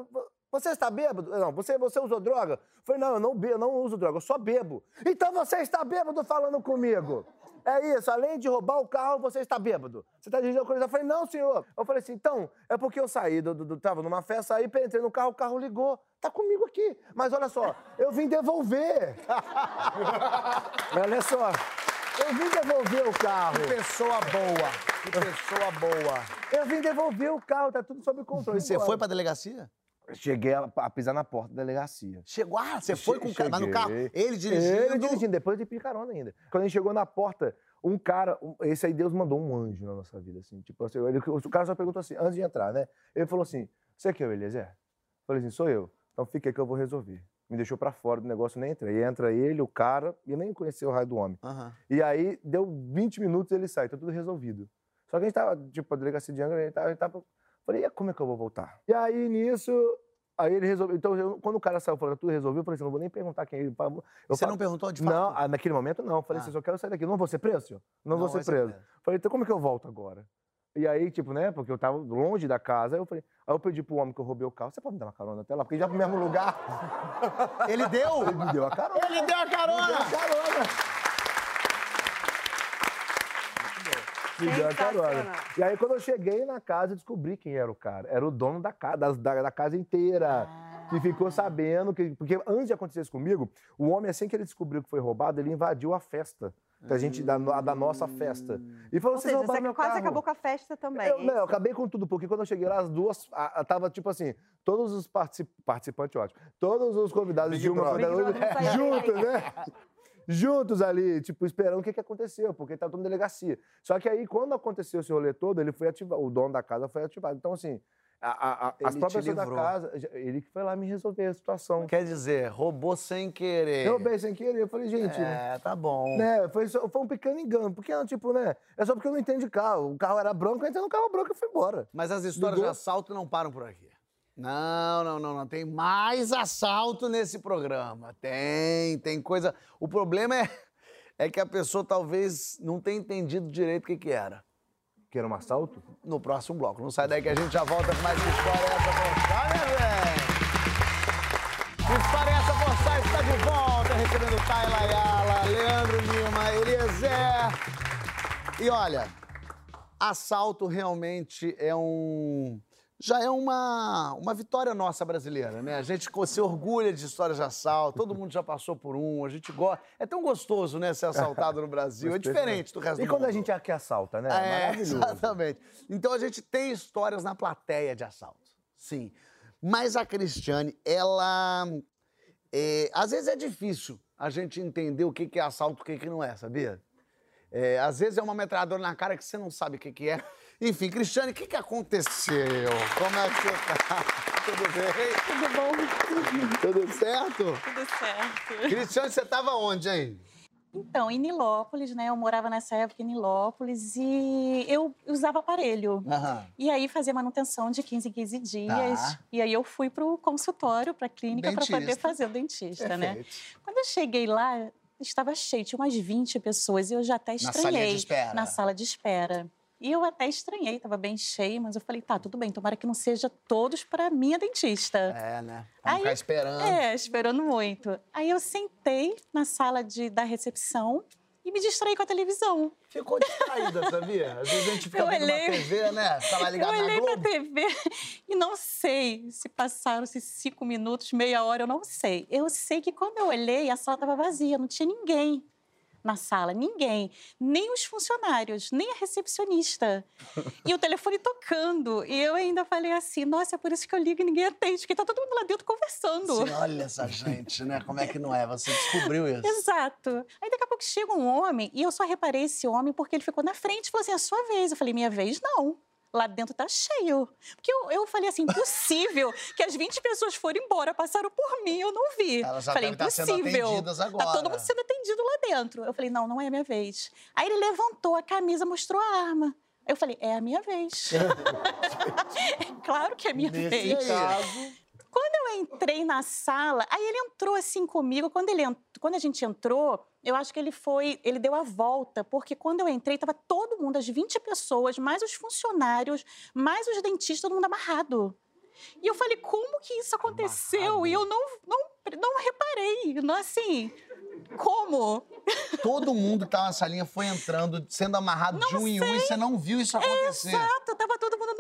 Você está bêbado? Não, você, você usou droga? Eu falei, não, eu não, bebo, não uso droga, eu só bebo. Então você está bêbado falando comigo. É isso, além de roubar o carro, você está bêbado. Você está dirigindo a coisa. Eu falei, não, senhor. Eu falei assim, então, é porque eu saí, do, do, do- tava numa festa, aí entrei no carro, o carro ligou. Tá comigo aqui. Mas olha só, eu vim devolver. olha só, eu vim devolver o carro. Que pessoa boa. Que pessoa boa. Eu vim devolver o carro, tá tudo sob controle. Você foi pra delegacia? Cheguei a, a pisar na porta da delegacia. Chegou, ah, você foi com o cara, no carro, ele dirigindo. Ele dirigindo, depois de pedir carona ainda. Quando a gente chegou na porta, um cara, um- esse aí Deus mandou um anjo na nossa vida, assim. Tipo, assim, ele- o cara só perguntou assim, antes de entrar, né? Ele falou assim, você que é o Eliezer? Falei assim, sou eu. Então fica aí que eu vou resolver. Me deixou pra fora do negócio, nem entrei. E entra ele, o cara, e eu nem conhecia o raio do homem. Aham. E aí, deu 20 minutos ele sai, tá tudo resolvido. Só que a gente tava, tipo, a delegacia de Angra, a gente tava, a gente tava- Falei, e como é que eu vou voltar? E aí, nisso, aí ele resolveu. Então, eu- quando o cara saiu falando, tudo resolveu, eu falei assim, não vou nem perguntar quem ele. Eu Você falo- não perguntou de fato? Não, ah, naquele momento não. Eu Falei Ah. assim, só quero sair daqui. Não vou ser preso, senhor? Não, vou ser vai ser preso. Falei, então como é que eu volto agora? E aí, tipo, né, porque eu tava longe da casa, aí eu falei, aí eu pedi pro homem que eu roubei o carro, você pode me dar uma carona até lá? Porque já pro mesmo lugar, Ele deu? ele me deu a carona. Ele deu a Me deu carona! a carona. Me deu a carona. E aí, quando eu cheguei na casa, eu descobri quem era o cara. Era o dono da casa, da, da, casa inteira. Que ficou sabendo que. Porque antes de acontecer isso comigo, o homem, assim que ele descobriu que foi roubado, ele invadiu a festa. Da gente, da, da nossa festa. E falou: roubaram você meu quase carro." acabou com a festa também. Eu, hein? não, eu acabei com tudo, porque quando eu cheguei lá, as duas. A, a- tava tipo assim, todos os particip, participantes, ótimo. Todos os convidados Big de uma Brother. juntos, né? juntos ali, tipo, esperando o que, que aconteceu, porque ele tava todo na delegacia. Só que aí, quando aconteceu esse rolê todo, ele foi ativado, o dono da casa foi ativado. Então, assim, a- a- as próprias pessoas da casa, ele que foi lá me resolver a situação. Quer dizer, roubou sem querer. Eu bem sem querer, eu falei, gente, É, tá bom. né, foi, só- foi um pequeno engano, porque, tipo, né, é só porque eu não entendo de carro. O carro era branco, eu entrei no carro branco e fui embora. Mas as histórias Ligou? de assalto não param por aqui. Não, não, não, não. Tem mais assalto nesse programa. Tem, tem coisa. O problema é, é que a pessoa talvez não tenha entendido direito o que, que era. Que era um assalto? No próximo bloco. Não sai daí que a gente já volta com mais história essa postar, né, velho? História essa postar está de volta, recebendo Tayla Ayala, Leandro Lima, Eliezer. E olha, assalto realmente é um. Já é uma, uma vitória nossa brasileira, né? A gente se orgulha de histórias de assalto, todo mundo já passou por um, a gente gosta. É tão gostoso, né, ser assaltado no Brasil. É diferente do resto E do quando a mundo. gente aqui assalta, né? É, exatamente. Então a gente tem histórias na plateia de assalto. Sim. Mas a Cristiane, ela. é, às vezes é difícil a gente entender o que que é assalto e o que que não é, sabia? É, às vezes é uma metralhadora na cara que você não sabe o que, que é. Enfim, Cristiane, o que, que aconteceu? Como é que você tá? Tudo bem? Tudo bom? Tudo certo? Tudo certo. Cristiane, você tava onde, hein? Então, em Nilópolis, né? Eu morava nessa época em Nilópolis e eu usava aparelho. Aham. E aí fazia manutenção de 15 em 15 dias. Tá. E aí eu fui pro consultório, pra clínica, para poder fazer o dentista, né? Perfeito. Quando eu cheguei lá, estava cheio, tinha umas 20 pessoas e eu já até Na estranhei. salinha de espera. Na sala de espera. E eu até estranhei, estava bem cheio, mas eu falei, tá, tudo bem, tomara que não seja todos para minha dentista. É, né? Pra não Aí- ficar esperando. É, esperando muito. Aí eu sentei na sala de, da recepção e me distraí com a televisão. Ficou distraída, sabia? Às vezes a gente fica Eu olhei- uma TV, né? Tá lá ligado eu na olhei pra Globo. TV e não sei se passaram-se cinco minutos, meia hora, eu não sei. Eu sei que quando eu olhei, a sala estava vazia, não tinha ninguém na sala, ninguém. Nem os funcionários, nem a recepcionista. E o telefone tocando. E eu ainda falei assim, nossa, é por isso que eu ligo e ninguém atende, porque tá todo mundo lá dentro conversando. Assim, olha essa gente, né? Como é que não é? Você descobriu isso. Exato. Aí daqui a pouco chega um homem, e eu só reparei esse homem porque ele ficou na frente e falou assim: a sua vez. Eu falei: minha vez não. Lá dentro tá cheio. Porque eu, eu falei assim: impossível que as 20 pessoas foram embora, passaram por mim, eu não vi. Elas já falei: sendo impossível. Tá todo mundo sendo atendido lá dentro. Eu falei: não, não é a minha vez. Aí ele levantou a camisa, mostrou a arma. Eu falei: é a minha vez. claro que é a minha Nesse vez. caso, Quando eu entrei na sala, aí ele entrou assim comigo. Quando, ele, quando a gente entrou, eu acho que ele foi, ele deu a volta, porque quando eu entrei, estava todo mundo, as 20 pessoas, mais os funcionários, mais os dentistas, todo mundo amarrado. E eu falei, como que isso aconteceu? E eu não, não, não reparei, não assim, como? todo mundo que tá na salinha foi entrando, sendo amarrado de um em um, e você não viu isso acontecer. Exato,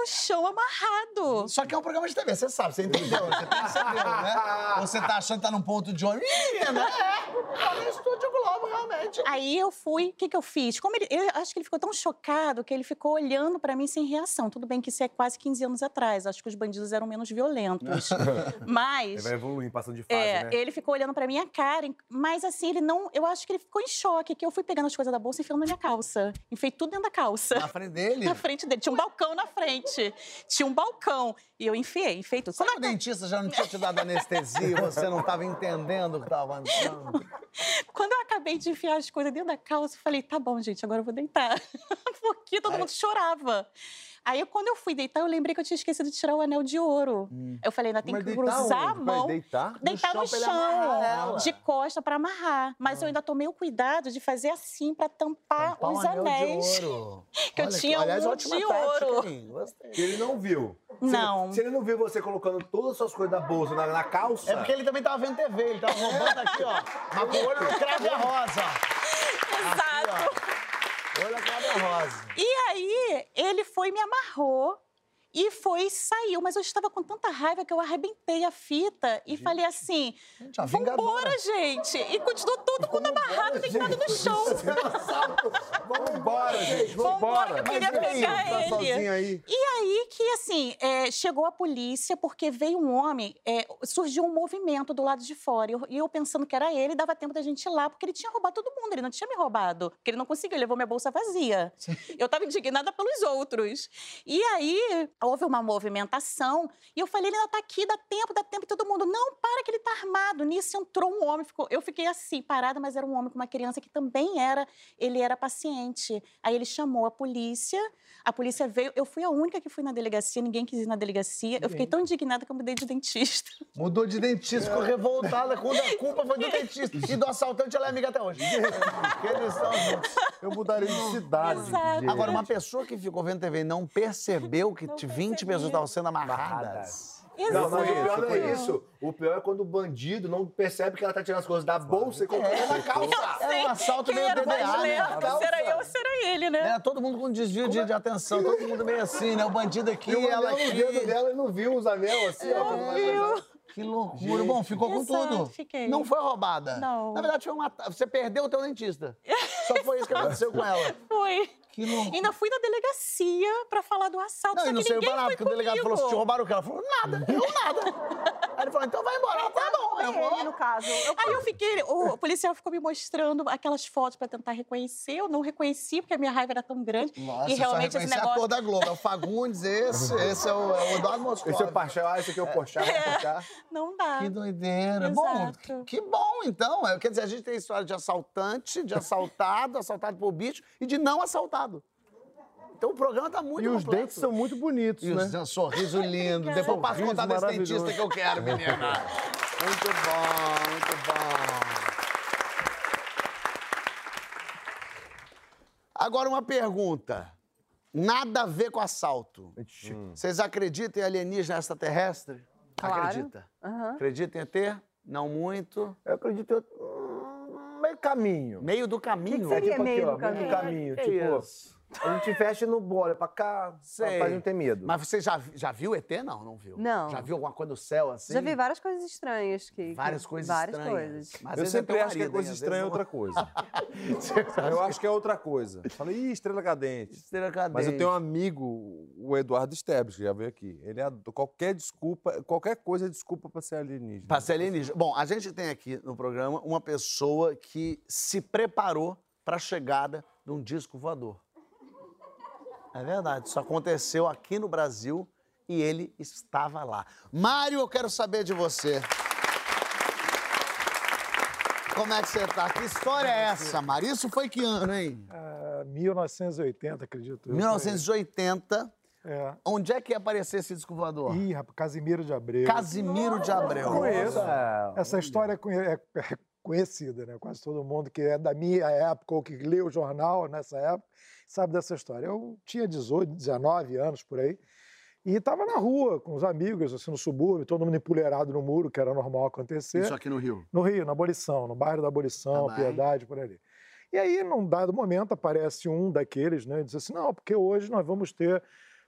chão, amarrado. Só que é um programa de TV, você sabe, você entendeu? Você percebeu, né? Ou você tá achando que tá num ponto de ônibus. Ih, né? É, no Estúdio Globo, realmente. Aí eu fui, o que, que eu fiz? Como ele, eu acho que ele ficou tão chocado que ele ficou olhando pra mim sem reação. Tudo bem que isso é quase 15 anos atrás, acho que os bandidos eram menos violentos. Ele Mas vai evoluindo, passando de fase, é, né? ele ficou olhando pra minha cara, mas assim, ele não, eu acho que ele ficou em choque, que eu fui pegando as coisas da bolsa e enfiando na minha calça. Enfiei tudo dentro da calça. Na frente dele. Na frente dele. Tinha um balcão na frente. Tinha um balcão. E eu enfiei, enfiei tudo. Será que o dentista já não tinha te dado anestesia e você não tava entendendo o que tava acontecendo? Quando eu acabei de enfiar as coisas dentro da calça, eu falei, tá bom, gente, agora eu vou deitar. Porque todo Aí- mundo chorava. Aí, quando eu fui deitar, eu lembrei que eu tinha esquecido de tirar o anel de ouro. Eu falei, ainda tem Mas que cruzar a onde? Vai mão. deitar? Deitar no chão chão, ele de costa pra amarrar. Mas eu ainda tomei o cuidado de fazer assim pra tampar Tampar os um anel de anéis. ouro. Que eu Olha tinha aliás, um ótima de ouro. Que ele não viu. Se ele- Não. se ele não viu você colocando todas as suas coisas da bolsa na, na calça. É porque ele também tava vendo TV, ele tava roubando aqui, ó. Mas com o olho no cravo a rosa. Exato. Olho cravo e a rosa. E aí, ele foi e me amarrou. E foi, saiu, mas eu estava com tanta raiva que eu arrebentei a fita e falei assim: Gente, vambora, gente! E continuou todo mundo amarrado, deitado no chão. Vamos embora, gente. Vambora, eu queria e aí, pegar tá ele. sozinho aí? E aí que, assim, é, chegou a polícia porque veio um homem, é, surgiu um movimento do lado de fora. E eu, eu pensando que era ele, dava tempo da gente ir lá, porque ele tinha roubado todo mundo, ele não tinha me roubado. Porque ele não conseguiu, ele levou minha bolsa vazia. Eu tava indignada pelos outros. E aí, houve uma movimentação, e eu falei, ele ainda tá aqui, dá tempo, dá tempo, e todo mundo, não, para que ele tá armado. Nisso entrou um homem, ficou, eu fiquei assim, parada, mas era um homem com uma criança que também era, ele era paciente. Aí ele chamou a polícia, a polícia veio, eu fui a única que fui na delegacia, ninguém quis ir na delegacia. Eu fiquei tão indignada que eu mudei de dentista. Mudou de dentista, ficou revoltada quando a culpa foi do dentista. E do assaltante ela é amiga até hoje. Porque eles são juntos. Eu mudaria de cidade. Exato. Agora, uma pessoa que ficou vendo TV e não percebeu que Não 20 percebia. pessoas estavam sendo amarradas. Não, mas o pior não é isso. O pior é quando o bandido não percebe que ela tá tirando as coisas da bolsa e colocando na calça. Era um assalto meio o DDA, né? lerdo? Se era eu, se era ele, né? Era todo mundo com desvio de, de atenção, todo mundo meio assim, né? O bandido aqui, E o ela anel no dedo aqui. dela e não viu os anel assim, ó. como vai fazer. Que loucura. Bom, ficou com Exato, tudo. fiquei. Não foi roubada. Não. Na verdade, foi uma... você perdeu o teu dentista. Só foi isso que aconteceu com ela. Foi. Loucura. Ainda fui na delegacia pra falar do assalto, Não, e não saiu foi porque o delegado falou, se te roubaram o que? Ela falou, nada, eu nada. Aí ele falou, então vai embora. Tá bom, eu vou. no caso. Eu Aí eu fiquei, o policial ficou me mostrando aquelas fotos pra tentar reconhecer, eu não reconheci porque a minha raiva era tão grande. Nossa, e realmente só esse reconheci a negócio cor da Globo. É o Fagundes, esse, esse é o, é o Eduardo Moscou. Esse é o Pachá, ah, esse aqui é o Pochá, é. Não dá. Que doideira. Bom, Exato. que, que bom, então. É, Quer dizer, a gente tem história de assaltante, de assaltado, assaltado por bicho e de não assaltado. Então o programa tá muito E os dentes são muito bonitos, E né? os- um sorriso lindo. Depois eu passo contar desse dentista que eu quero, menina. Muito bom, muito bom. Agora uma pergunta. Nada a ver com assalto. Ixi. Vocês acreditam em alienígena extraterrestre? Claro. Acredita? Aham. Acredita em ET? Não muito. Eu acredito em hum, meio caminho. Meio do caminho. Que que seria tipo meio aqui, do ó, meio do caminho? caminho. Que tipo, isso? A gente fecha no bolo, olha pra cá, Sei. pra não ter medo. Mas você já, já viu ET? Não, não viu. Não. Já viu alguma coisa no céu assim? Já vi várias coisas estranhas. Que, Várias coisas várias estranhas. coisas. Mas Eu é sempre acho que é marido, coisa estranha é outra coisa. Eu acho que é outra coisa. Falei, ih, estrela cadente. Estrela cadente. Mas eu tenho um amigo, o Eduardo Esteves, que já veio aqui. Ele é qualquer desculpa, qualquer coisa é desculpa pra ser alienígena. Pra ser alienígena. Bom, a gente tem aqui no programa uma pessoa que se preparou para a chegada de um disco voador. É verdade, isso aconteceu aqui no Brasil e ele estava lá. Mário, eu quero saber de você. Como é que você tá? Que história é essa, Mário? Isso foi que ano, hein? Ah, 1980, acredito. eu. 1980. É. Onde é que ia aparecer esse disco voador? Ih, rapaz, Casimiro de Abreu. Casimiro de Abreu. Conheço. Essa história é é é conhecida, né? Quase todo mundo que é da minha época ou que lê o jornal nessa época sabe dessa história. Eu tinha 18, 19 anos por aí e estava na rua com os amigos, assim, no subúrbio, todo mundo empoleirado no muro, que era normal acontecer. Isso aqui no Rio. No Rio, na Abolição, no bairro da Abolição, Também. Piedade, por ali. E aí, num dado momento, aparece um daqueles, né? E diz assim: não, porque hoje nós vamos ter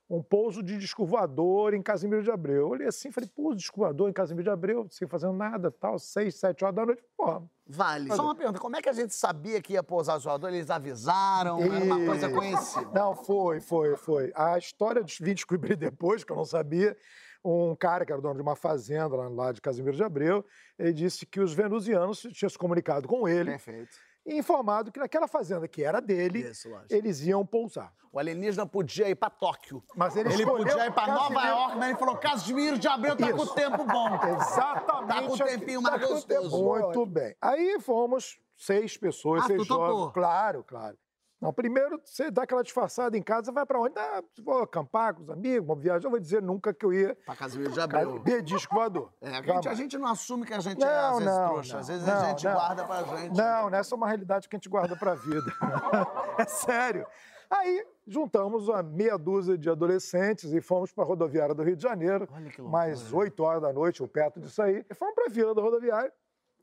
um pouso de disco voador em Casimiro de Abreu. Eu olhei assim, falei, pouso de disco voador em Casimiro de Abreu, sem fazendo nada, tal, seis, sete horas da noite. Pô, Vale. Só uma pergunta, como é que a gente sabia que ia pousar o voador? Eles avisaram? Era uma coisa conhecida. Não, foi, foi, foi. A história dos 20 descobri depois, que eu não sabia, um cara que era dono de uma fazenda lá, lá de Casimiro de Abreu, ele disse que os venusianos tinham se comunicado com ele Perfeito. Informado que naquela fazenda que era dele, Isso, eles iam pousar. O alienígena podia ir pra Tóquio. Mas ele, Ele podia ir pra Nova York, mas ele falou: Casimiro de Abreu tá com o Isso. tempo bom. Exatamente. Tá com o tempinho mais Tá tempo gostoso. Muito bem. Aí fomos seis pessoas, Ah, seis jovens. Claro, claro. Não, primeiro, você dá aquela disfarçada em casa, vai pra onde? Ah, vou acampar com os amigos, uma viagem. Eu vou dizer nunca que eu ia Pra Casimiro de Abreu. ver disco voador. É, a gente, a gente não assume que a gente é, Não, às vezes, não, trouxa. não, às vezes a gente não. guarda pra gente. Não, nessa é uma realidade que a gente guarda pra vida. é sério. Aí juntamos uma meia dúzia de adolescentes e fomos para a rodoviária do Rio de Janeiro, Olha que loucura. mais 8 horas da noite, ou perto disso aí. E fomos para a fila da rodoviária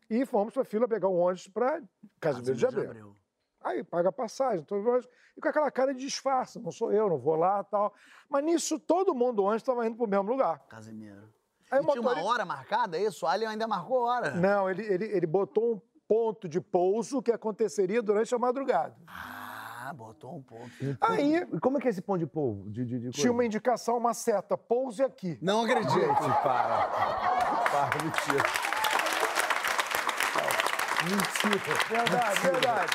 e fomos para a fila pegar um ônibus para Casimiro de Abreu. Aí paga a passagem, tô- e com aquela cara de disfarce, não sou eu, não vou lá tal. Mas nisso todo mundo antes estava indo pro mesmo lugar. Casimiro. Aí E o tinha uma hora marcada, é isso? O Alien ainda marcou hora. Não, ele, ele, ele botou um ponto de pouso que aconteceria durante a madrugada. Ah, botou um ponto. Aí E como é que é esse pão de polvo? De, de, de tinha uma indicação, uma seta, pouse aqui. Não acredito. Gente, para. Para, mentira. Mentira. Verdade, verdade.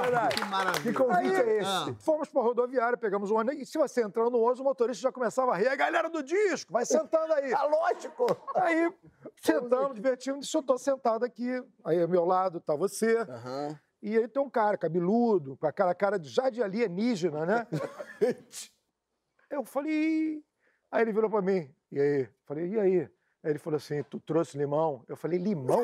verdade. Que maravilha. Que convite Aí, é esse? Ah. Fomos pra rodoviária, pegamos o ônibus, e se você entrar no ônibus, o motorista já começava a rir. A galera do disco, vai sentando aí. Ah, lógico. Aí, sentamos, divertimos, disse, eu tô sentado aqui. Aí, ao meu lado tá você. Aham. E aí tem um cara, cabeludo, com aquela cara de, já de alienígena, né? Eu falei... Aí ele virou pra mim. E aí? Falei, e aí? Aí ele falou assim, tu trouxe limão? Eu falei, limão?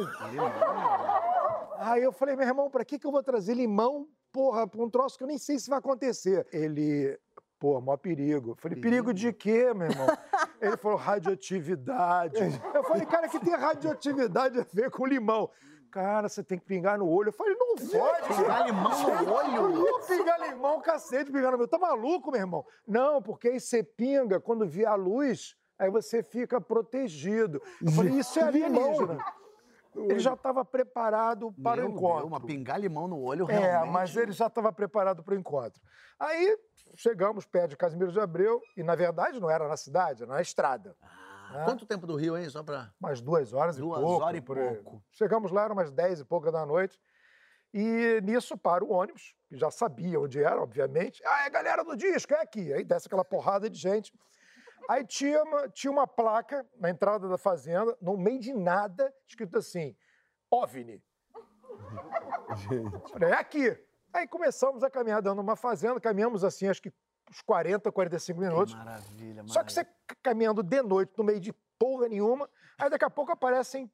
Aí eu falei, meu irmão, pra que, que eu vou trazer limão, porra, pra um troço que eu nem sei se vai acontecer? Ele, pô, maior perigo. Eu falei, perigo de quê, meu irmão? Ele falou, radioatividade. Eu falei, cara, que tem radioatividade a ver com limão? Cara, você tem que pingar no olho. Eu falei, não pode. Pingar limão no olho? Eu vou pingar limão, cacete, pingar no meu. Tá maluco, meu irmão? Não, porque aí você pinga, quando vier a luz, aí você fica protegido. Eu falei, isso é alienígena. Ele já estava preparado para Meu o encontro. Deus, mas pingar limão no olho, É, realmente. mas ele já estava preparado para o encontro. Aí chegamos perto de Casimiro de Abreu, e na verdade não era na cidade, era na estrada. Ah, Quanto tempo do Rio, hein? Só pra... Umas duas horas Duas e pouco. horas e pouco. Chegamos lá, eram umas dez e pouca da noite. E nisso para o ônibus, que já sabia onde era, obviamente. Ah, é galera do disco, é aqui. Aí desce aquela porrada de gente. Aí tinha uma, tinha uma placa na entrada da fazenda, no meio de nada, escrito assim: OVNI. Falei, é aqui. Aí começamos a caminhar dando uma fazenda, caminhamos assim, acho que uns 40, 45 minutos. Que maravilha, Só que você caminhando de noite, no meio de porra nenhuma, aí daqui a pouco aparecem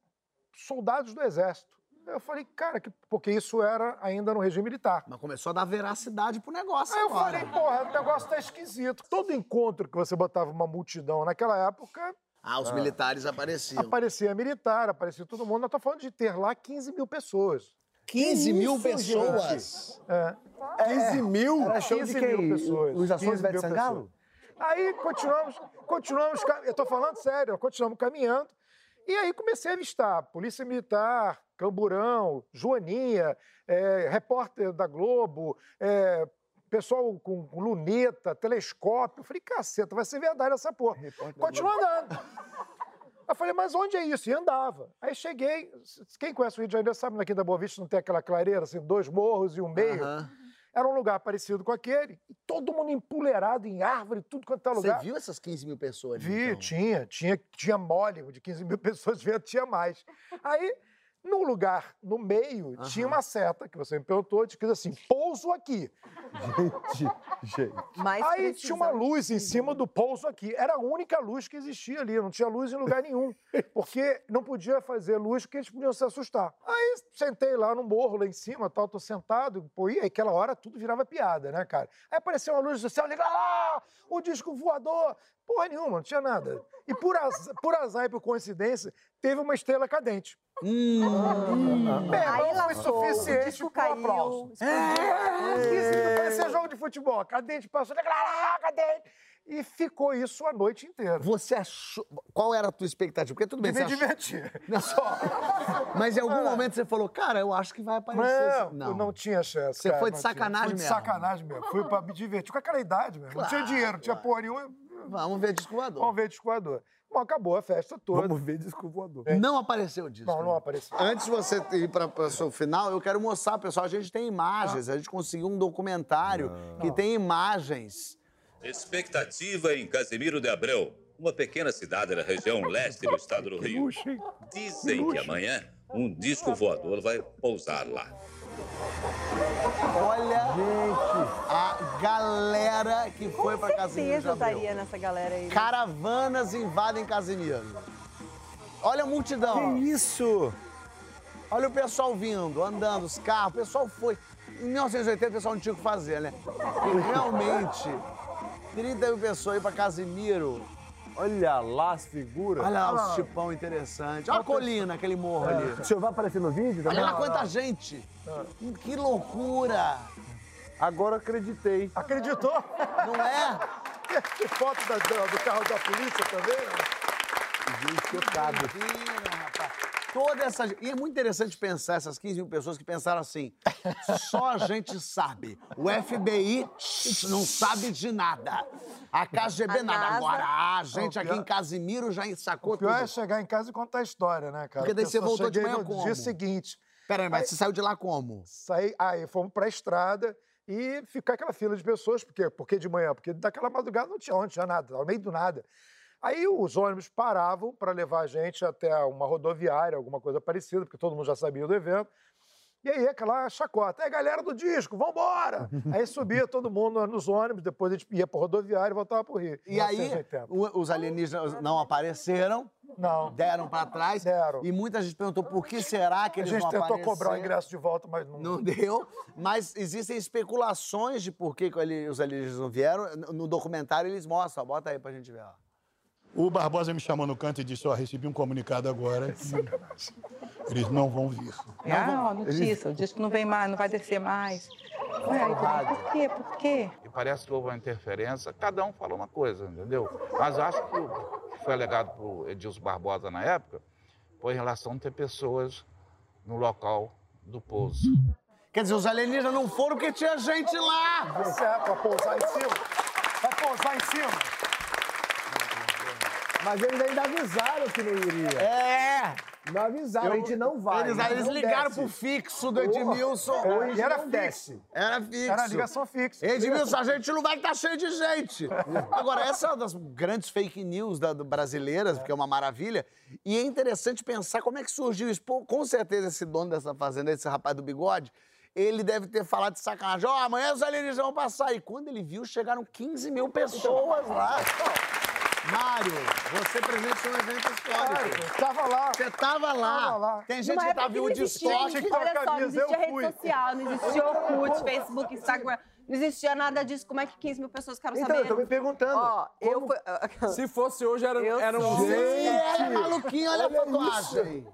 soldados do exército. Eu falei, cara, que... porque isso era ainda no regime militar. Mas começou a dar veracidade pro negócio Aí eu agora. falei, porra, o negócio tá esquisito. Todo encontro que você botava uma multidão naquela época, Ah, os militares apareciam. aparecia militar, aparecia todo mundo. Nós estamos falando de ter lá 15 mil pessoas. 15 mil pessoas. É. 15 mil? Era show 15 de quem? mil pessoas. Os ações 15 Ivete mil Sangalo? Aí continuamos, continuamos, eu estou falando sério, continuamos caminhando. E aí comecei a avistar Polícia Militar, Camburão, Joaninha, é, repórter da Globo, é, pessoal com luneta, telescópio. Eu falei, caceta, vai ser verdade essa porra. Continua andando. Eu falei, mas onde é isso? E andava. Aí cheguei, quem conhece o Rio de Janeiro sabe, aqui da Boa Vista não tem aquela clareira, assim, dois morros e um meio. Era um lugar parecido com aquele, e todo mundo empoleirado em árvore, tudo quanto é Você lugar. viu essas 15 mil pessoas ali, Vi, então? tinha, tinha, tinha mole, de 15 mil pessoas tinha mais. Aí, num lugar no meio, tinha uma seta, que você me perguntou, de que assim, pouso aqui. Gente, gente. Mais Aí tinha uma luz em cima do pouso aqui. Era a única luz que existia ali, não tinha luz em lugar nenhum. Porque não podia fazer luz, porque eles podiam se assustar. Aí sentei lá no morro, lá em cima, tal, tô sentado, pô, e aí, aquela hora tudo virava piada, né, cara? Aí apareceu uma luz do céu, liga lá, o disco voador. Porra nenhuma, não tinha nada. E por azar, por azar e por coincidência, teve uma estrela cadente. Hum. Bem, Aí não foi o suficiente para caiu, aplauso. explodiu. É, isso parecia jogo de futebol. Cadente passou, lá, cadente. E ficou isso a noite inteira. Você achou... Qual era a tua expectativa? Porque tudo bem, De me achou... divertir. Não só. Mas em algum momento você falou, cara, eu acho que vai aparecer... Não, esse- não, não tinha chance. Você cara, foi de não tinha. sacanagem Fui de mesmo. sacanagem mesmo. Fui pra me divertir com aquela idade mesmo. não tinha Claro, dinheiro, não tinha claro. porra nenhuma. Vamos ver disco voador. Vamos ver disco voador. Bom, acabou a festa toda. Vamos ver disco voador. Não apareceu o disco. Não, não apareceu. Antes de você ir para o seu final, eu quero mostrar, pessoal, a gente tem imagens, a gente conseguiu um documentário que tem imagens. Expectativa em Casimiro de Abreu, uma pequena cidade da região leste do estado do Rio. Dizem que amanhã um disco voador vai pousar lá. Olha a galera que foi para Casimiro de certeza estaria nessa galera aí. Caravanas invadem Casimiro. Olha a multidão. Que isso? Olha o pessoal vindo, andando, os carros. O pessoal foi. Em 1980 o pessoal não tinha o que fazer, né? E realmente, 30 mil pessoas aí pra Casimiro. Olha lá as figuras. Olha lá os tipão interessante. Olha a colina, aquele morro ali. O senhor vai aparecer no vídeo também? Olha lá quanta gente. Que loucura. Agora acreditei. Acreditou? Não é? Que foto da- do, do carro da polícia também? Gente, chocado. Rapaz. Toda essa. E é muito interessante pensar essas 15 mil pessoas que pensaram assim: só a gente sabe. O FBI não sabe de nada. A KGB A nada. NASA- Agora, a gente Não, aqui pior- em Casimiro já sacou O pior é tudo. chegar em casa e contar a história, né, cara? Porque daí eu você só voltou de cheguei manhã no como? dia seguinte. Peraí, mas você saiu de lá como? Saí, aí fomos pra estrada e ficar aquela fila de pessoas. Por quê? Porque de manhã? Porque daquela madrugada não tinha onde, tinha nada, no meio do nada. Aí os ônibus paravam para levar a gente até uma rodoviária, alguma coisa parecida, porque todo mundo já sabia do evento. E aí aquela chacota, é galera do disco, vambora! aí subia todo mundo nos ônibus, depois a gente ia para rodoviária e voltava pro Rio. E aí, 1980. o- os alienígenas não apareceram, Não. deram pra trás. Deram. E muita gente perguntou por que será que A eles gente não tentou cobrar o apareceram. ingresso de volta, mas não. Não deu, mas existem especulações de por que que os alienígenas não vieram. No- documentário eles mostram, bota aí pra gente ver. Ó. O Barbosa me chamou no canto e disse: Ó, recebi um comunicado agora que eles não vão vir. Ah, ó, notícia, o disco não vem mais, não vai descer mais. Por quê? Por quê? E parece que houve uma interferência, cada um falou uma coisa, entendeu? Mas acho que o que foi alegado por Edilson Barbosa na época foi em relação a ter pessoas no local do pouso. Quer dizer, os alienígenas não foram porque tinha gente lá. Isso é pra pousar em cima? Pra pousar em cima? Mas eles ainda avisaram que não iria. É! Não avisaram, a gente não vai. Eles, gente eles não ligaram desce. pro fixo do Edmilson. É, e era fixo. Era fixo. Era ligação fixa. Edmilson, a gente não vai estar cheio de gente. Agora, essa é uma das grandes fake news da, do- brasileiras, porque é uma maravilha. E é interessante pensar como é que surgiu isso. Pô, com certeza, esse dono dessa fazenda, esse rapaz do bigode, ele deve ter falado de sacanagem. Ó, amanhã os alienígenas vão passar. E quando ele viu, chegaram 15 mil pessoas lá. Mário, você presenciou um evento histórico. Tava lá. Você tava lá. Tava lá. Tem gente Numa que tá não de estoque. Olha só, não existia eu fui. rede social, não existia Orkut, Facebook, Instagram. Não existia nada disso. Como é que 15 mil pessoas ficaram Então, eu tô me perguntando. Ó, eu. Se fosse hoje, era, Eu era um Sim, ela é maluquinha, olha a tatuagem.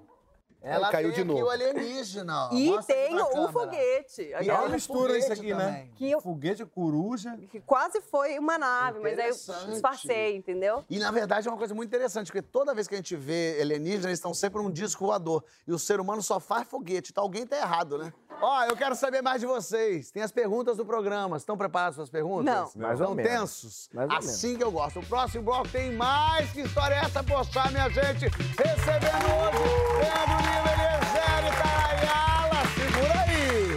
Ela caiu tem de aqui novo. o alienígena. ó. E Mostra aqui tem pra o câmera. foguete. E aquela- olha uma mistura isso aqui, né? também. Que eu- Foguete, coruja. que quase foi uma nave, mas aí eu Interessante. disfarcei, entendeu? E, na verdade, é uma coisa muito interessante, porque toda vez que a gente vê alienígenas, eles estão sempre num disco voador. E o ser humano só faz foguete. Então alguém tá errado, né? Ó, eu quero saber mais de vocês. Tem as perguntas do programa. Estão preparados para as perguntas? Não. Mais ou Estão menos. tensos? Mais ou assim que eu gosto. O próximo bloco tem mais. Que história é essa, poxa, minha gente? Recebendo hoje Pedro Lima, Eliezer e Tarayala. Segura aí.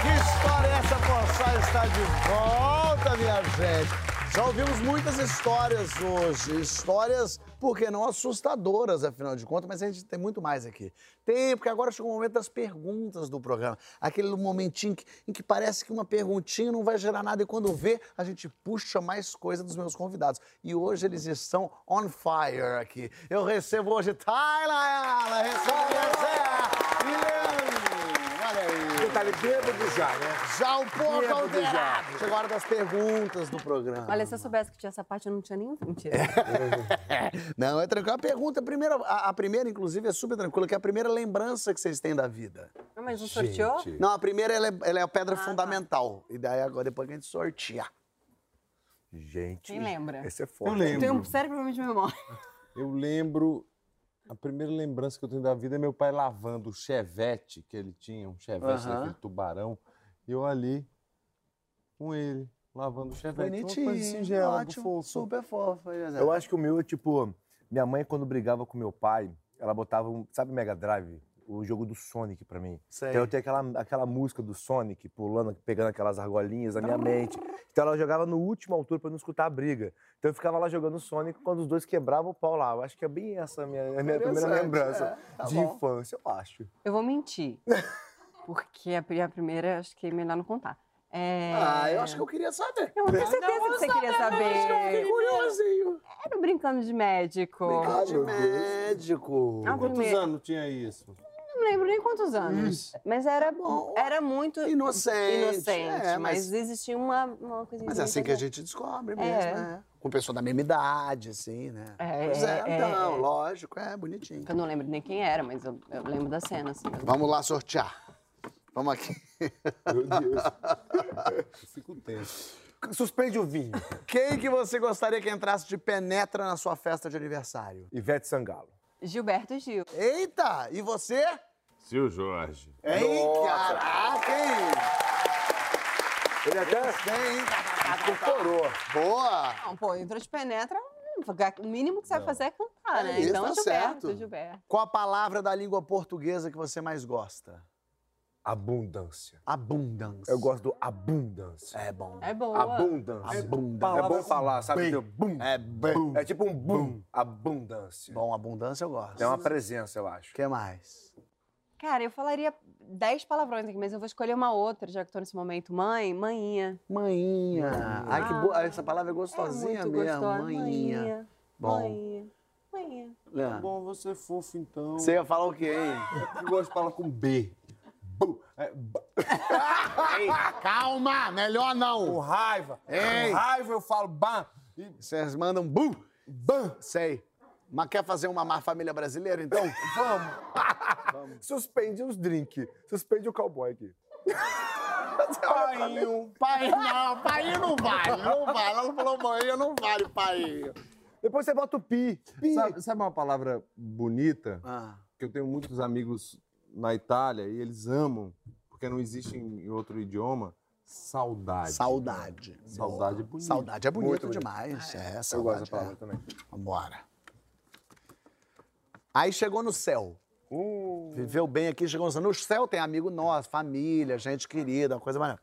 Que história é essa, Pochá está de volta, minha gente. Já ouvimos muitas histórias hoje, histórias, por que não assustadoras, afinal de contas, mas a gente tem muito mais aqui. Tem, porque agora chegou o momento das perguntas do programa. Aquele momentinho que- em que parece que uma perguntinha não vai gerar nada e quando vê, a gente puxa mais coisa dos meus convidados. E hoje eles estão on fire aqui. Eu recebo hoje Tayla, recebo Zé Olha aí. Detalhe bêbado já, né? Já um pouco Bêbado alterado. já. Chegou a hora das perguntas do programa. Olha, se eu soubesse que tinha essa parte, eu não tinha nenhum. Mentira. Não, é tranquilo. A pergunta, a primeira, a, a primeira, inclusive, é super tranquila, que é a primeira lembrança que vocês têm da vida. Não, mas não sorteou? Não, a primeira ela é, ela é a pedra Ah, tá. fundamental. E daí agora, depois que a gente sortear. Gente. Quem lembra? Esse é Eu forte. lembro. Tem um sério problema de memória. Eu lembro. A primeira lembrança que eu tenho da vida é meu pai lavando o chevette que ele tinha, um chevette Aham. daquele tubarão. E eu ali com ele, lavando o chevette. Uma coisa Bonitinho, singela, ótimo, fofo. super fofo. Zé. Eu acho que o meu é tipo. Minha mãe, quando brigava com meu pai, ela botava um. Sabe Mega Drive? O jogo do Sonic pra mim. Sei. Então eu tenho aquela, aquela música do Sonic pulando, pegando aquelas argolinhas na minha mente. Então ela jogava no último altura pra não escutar a briga. Então eu ficava lá jogando Sonic quando os dois quebravam o pau lá. Eu acho que é bem essa a minha, a minha primeira lembrança é, tá de bom. infância, eu acho. Eu vou mentir. Porque a pri- a primeira, acho que é melhor não contar. É... Ah, eu acho que eu queria saber. Eu tenho certeza que você queria saber. curiosinho. Era brincando de médico. Brincar de médico. Ah, Quantos anos tinha isso? Não lembro nem quantos anos. Mas era, era muito Inocente, inocente, é, mas, mas- existia uma, uma coisa Mas é assim que a gente descobre mesmo, É. né? Com pessoa da mesma idade, assim, né? É, Pois é, é, então, é. lógico, é bonitinho. Eu não lembro nem quem era, mas eu, eu lembro da cena, assim. Vamos lá sortear. Vamos aqui. Meu Deus. Fico tenso. Suspende o vinho. Quem que você gostaria que entrasse de penetra na sua festa de aniversário? Ivete Sangalo. Gilberto Gil. Eita! E você? Seu Jorge. Hein? Caraca, hein? Ele até incorporou. Boa! Não, pô, entrou de penetra, o mínimo que você vai fazer é cantar, né? Isso, então, tá Gilberto, certo. Gilberto. Qual a palavra da língua portuguesa que você mais gosta? Abundância. Abundância. Eu gosto do abundância. É bom. É boa. Abundância. Abundância. É bom falar, sabe? Bem. É bem. É tipo um boom. Abundância. Bom, abundância eu gosto. É uma presença, eu acho. O que mais? Cara, eu falaria dez palavrões aqui, mas eu vou escolher uma outra, já que tô nesse momento. Mãe, manhinha. Manhinha. Ai, que boa. Essa palavra é É gostosinha muito mesmo. gostosa. Manhinha. Manhinha. Bom. Manhinha. Manhinha. Leandro, Bom, você é fofo, então. Você ia falar o quê, hein? Eu gosto de falar com B. Bu. É, Ei, calma! Melhor com não! raiva. Ei. Com raiva eu falo bam. E Vocês mandam bum! bam. Sei. Mas quer fazer uma má família brasileira, então? Vamos. Suspende os drinks. Suspende o cowboy aqui. Painho. Pai, não, painho não vale, não vale. Ela falou manhinha, não vale painho. Depois você bota o pi. Pi. Sabe, sabe uma palavra bonita? Ah, Que eu tenho muitos amigos na Itália e eles amam, porque não existe em outro idioma, saudade. saudade. Saudade é bonito. Saudade é bonito Muito bonito. demais. É, Eu gosto saudade. dessa palavra é. também. Vambora. Aí chegou no céu. Uh, Viveu bem aqui, chegou no céu. No céu tem amigo nosso, família, gente querida, uma coisa mais.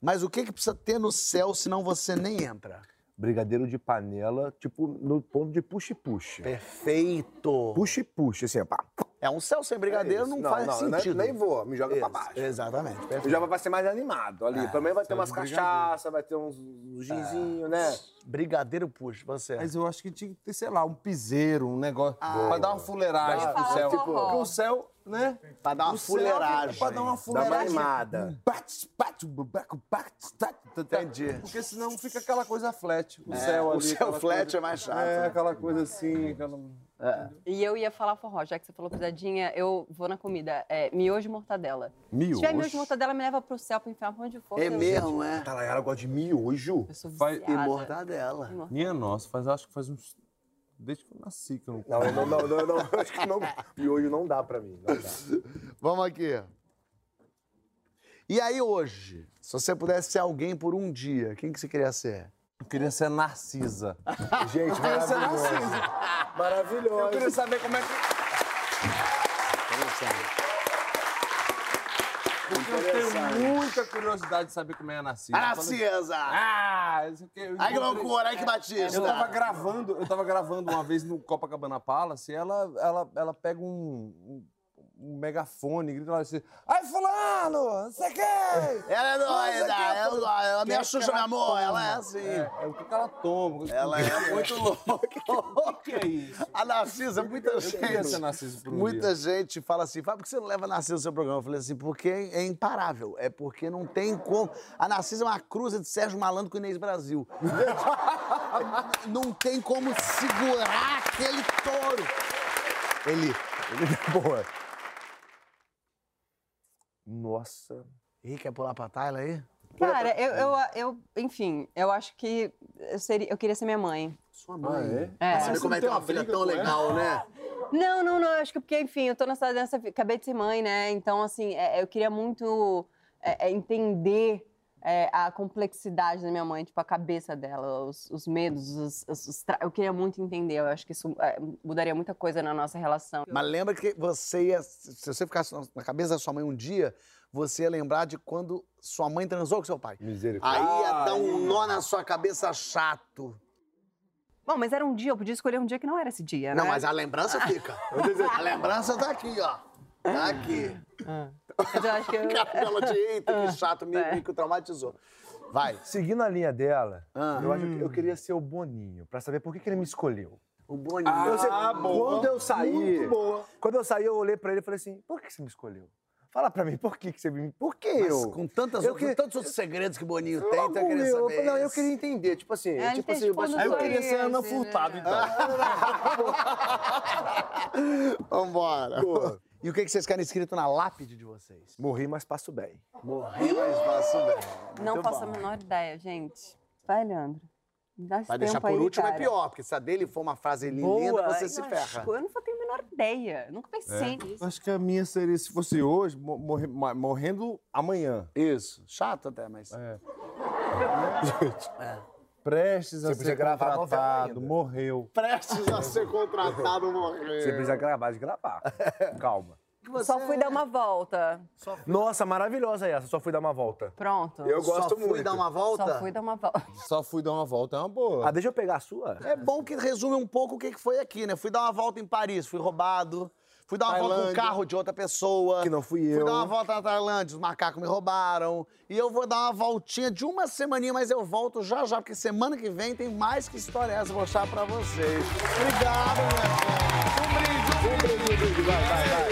Mas o que, que precisa ter no céu, senão você nem entra? Brigadeiro de panela, tipo, no ponto de puxe-puxe. Perfeito. Puxe-puxe, assim, ó, pá. É um céu sem brigadeiro, É isso. não, faz não, sentido. Nem, nem vou, me joga pra Isso, baixo. Exatamente. Perfeito. já vai ser mais animado ali. É, Pelo menos vai ter umas de brigadeiro. cachaça, vai ter uns, uns ginzinhos, né? Brigadeiro puxa, você. Mas eu acho que tinha que ter, sei lá, um piseiro, um negócio, Ah, pra dar uma fuleiragem pro céu. Porque o céu, né? Pra dar uma o céu, fuleiragem. Pra dar uma Dá uma fuleiragem. animada. Bate, bate, bate, bate, bate. Entendi. Porque senão fica aquela coisa flat. O É, céu o ali. céu aquela flat coisa- é mais chato, É, né? aquela coisa assim, aquela... E eu ia falar forró, já que você falou pisadinha, eu vou na comida. É miojo e mortadela. Se Miojo? tiver miojo e mortadela, me leva pro céu, pro inferno, pra onde for. É mesmo, é? Tá lá, ela gosta de miojo. Eu sou viciada. E mortadela. Minha nossa, faz, acho que faz uns... Desde que eu nasci que eu não Não, eu não, não, não, não, acho que não. Miojo não dá pra mim. Não dá. Vamos aqui. E aí hoje, se você pudesse ser alguém por um dia, quem que você queria ser? Eu queria ser Narcisa. Gente, queria ser maravilhoso. Narcisa. Maravilhoso. Eu queria saber como é que... Porque eu tenho muita curiosidade de saber como é a Narcisa. A Narcisa! Ah, isso aqui... eu Ai, que loucura, ai, que batista! Eu tava gravando, eu tava gravando uma vez no Copacabana Palace e ela, ela, ela pega um, um, um megafone grita lá assim, ai fulano, não sei quê! Ela é doida, ela, ela me Que é assusta, que meu amor, toma? ela é assim. É, é o que que ela toma. Ela é muito louca. O que é isso? A Narcisa, muita Eu gente. Narciso um Muita dia. gente fala assim, Fábio, por que você não leva a Narcisa no seu programa? Eu falei assim, porque é imparável. É porque não tem como. A Narcisa é uma cruza de Sérgio Malandro com Inês Brasil. não tem como segurar aquele touro. Ele. Ele boa. Nossa. Ih, quer pular pra Tayla aí? Cara, eu, eu, eu, enfim, eu acho que eu, seria, eu queria ser minha mãe. Sua mãe. É. Pra saber como é que é uma filha tão legal, né? Não, não, não. Acho que porque, enfim, eu tô nessa, nessa. Acabei de ser mãe, né? Então, assim, é, eu queria muito é, é, entender é, a complexidade da minha mãe, tipo, a cabeça dela, os, os medos, os, os- os tra- eu queria muito entender. Eu acho que isso é, mudaria muita coisa na nossa relação. Mas lembra que você ia. Se você ficasse na cabeça da sua mãe um dia, você ia lembrar de quando sua mãe transou com seu pai. Misericórdia. Aí ia dar um nó na sua cabeça chato. Bom, mas era um dia, eu podia escolher um dia que não era esse dia, né? Não, mas a lembrança fica. A lembrança tá aqui, ó. Tá aqui. Mas eu acho que eu... Ela de eita, que chato, me, É. me traumatizou. Vai. Seguindo a linha dela, Ah. eu acho que eu queria ser o Boninho, pra saber por que, que ele me escolheu. O Boninho. Eu sei, Ah, boa. Quando eu saí. Muito boa. Quando eu saí, eu olhei pra ele e falei assim: por que você me escolheu? Fala pra mim, por que, que você me. Por que Mas eu? com tantas Eu que- tantos outros segredos que o Boninho tem, então eu queria saber. Não, eu queria entender. Tipo assim, É, tipo assim, bastante- no eu queria ser Ana Furtado, então. Vambora. Boa. E o que que vocês querem escrito na lápide de vocês? Morri, mas passo bem. Morri, mas faço bem. Não faço a menor ideia, gente. Vai, Leandro. Dá Vai deixar por aí, último é cara. pior, porque se a dele for uma frase linda, você se ferra. acho- Eu não tenho a menor ideia. Nunca pensei nisso. Acho que a minha seria, se fosse hoje, mo- morre- morrendo amanhã. Isso. Chato até, mas. É. É. Prestes a Você ser contratado, morreu. Prestes a ser contratado morrer. Você precisa gravar de gravar. Calma. Só fui dar uma volta. Nossa, maravilhosa essa. Só fui dar uma volta. Pronto. Eu gosto Só fui muito. dar uma volta? Só fui dar uma volta. Só fui dar uma volta, é uma boa. Ah, deixa eu pegar a sua. É bom que resume um pouco o que foi aqui, né? Fui dar uma volta em Paris, fui roubado. Fui dar uma Tailândia, volta com o carro de outra pessoa. Que não fui eu. Fui dar uma volta na Tailândia, os macacos me roubaram. E eu vou dar uma voltinha de uma semaninha, mas eu volto já já, porque semana que vem tem mais que história essa mostrar pra vocês. Obrigado, minha. Um brinde, um brinde. Um brinde, um brinde. Vai, vai, vai.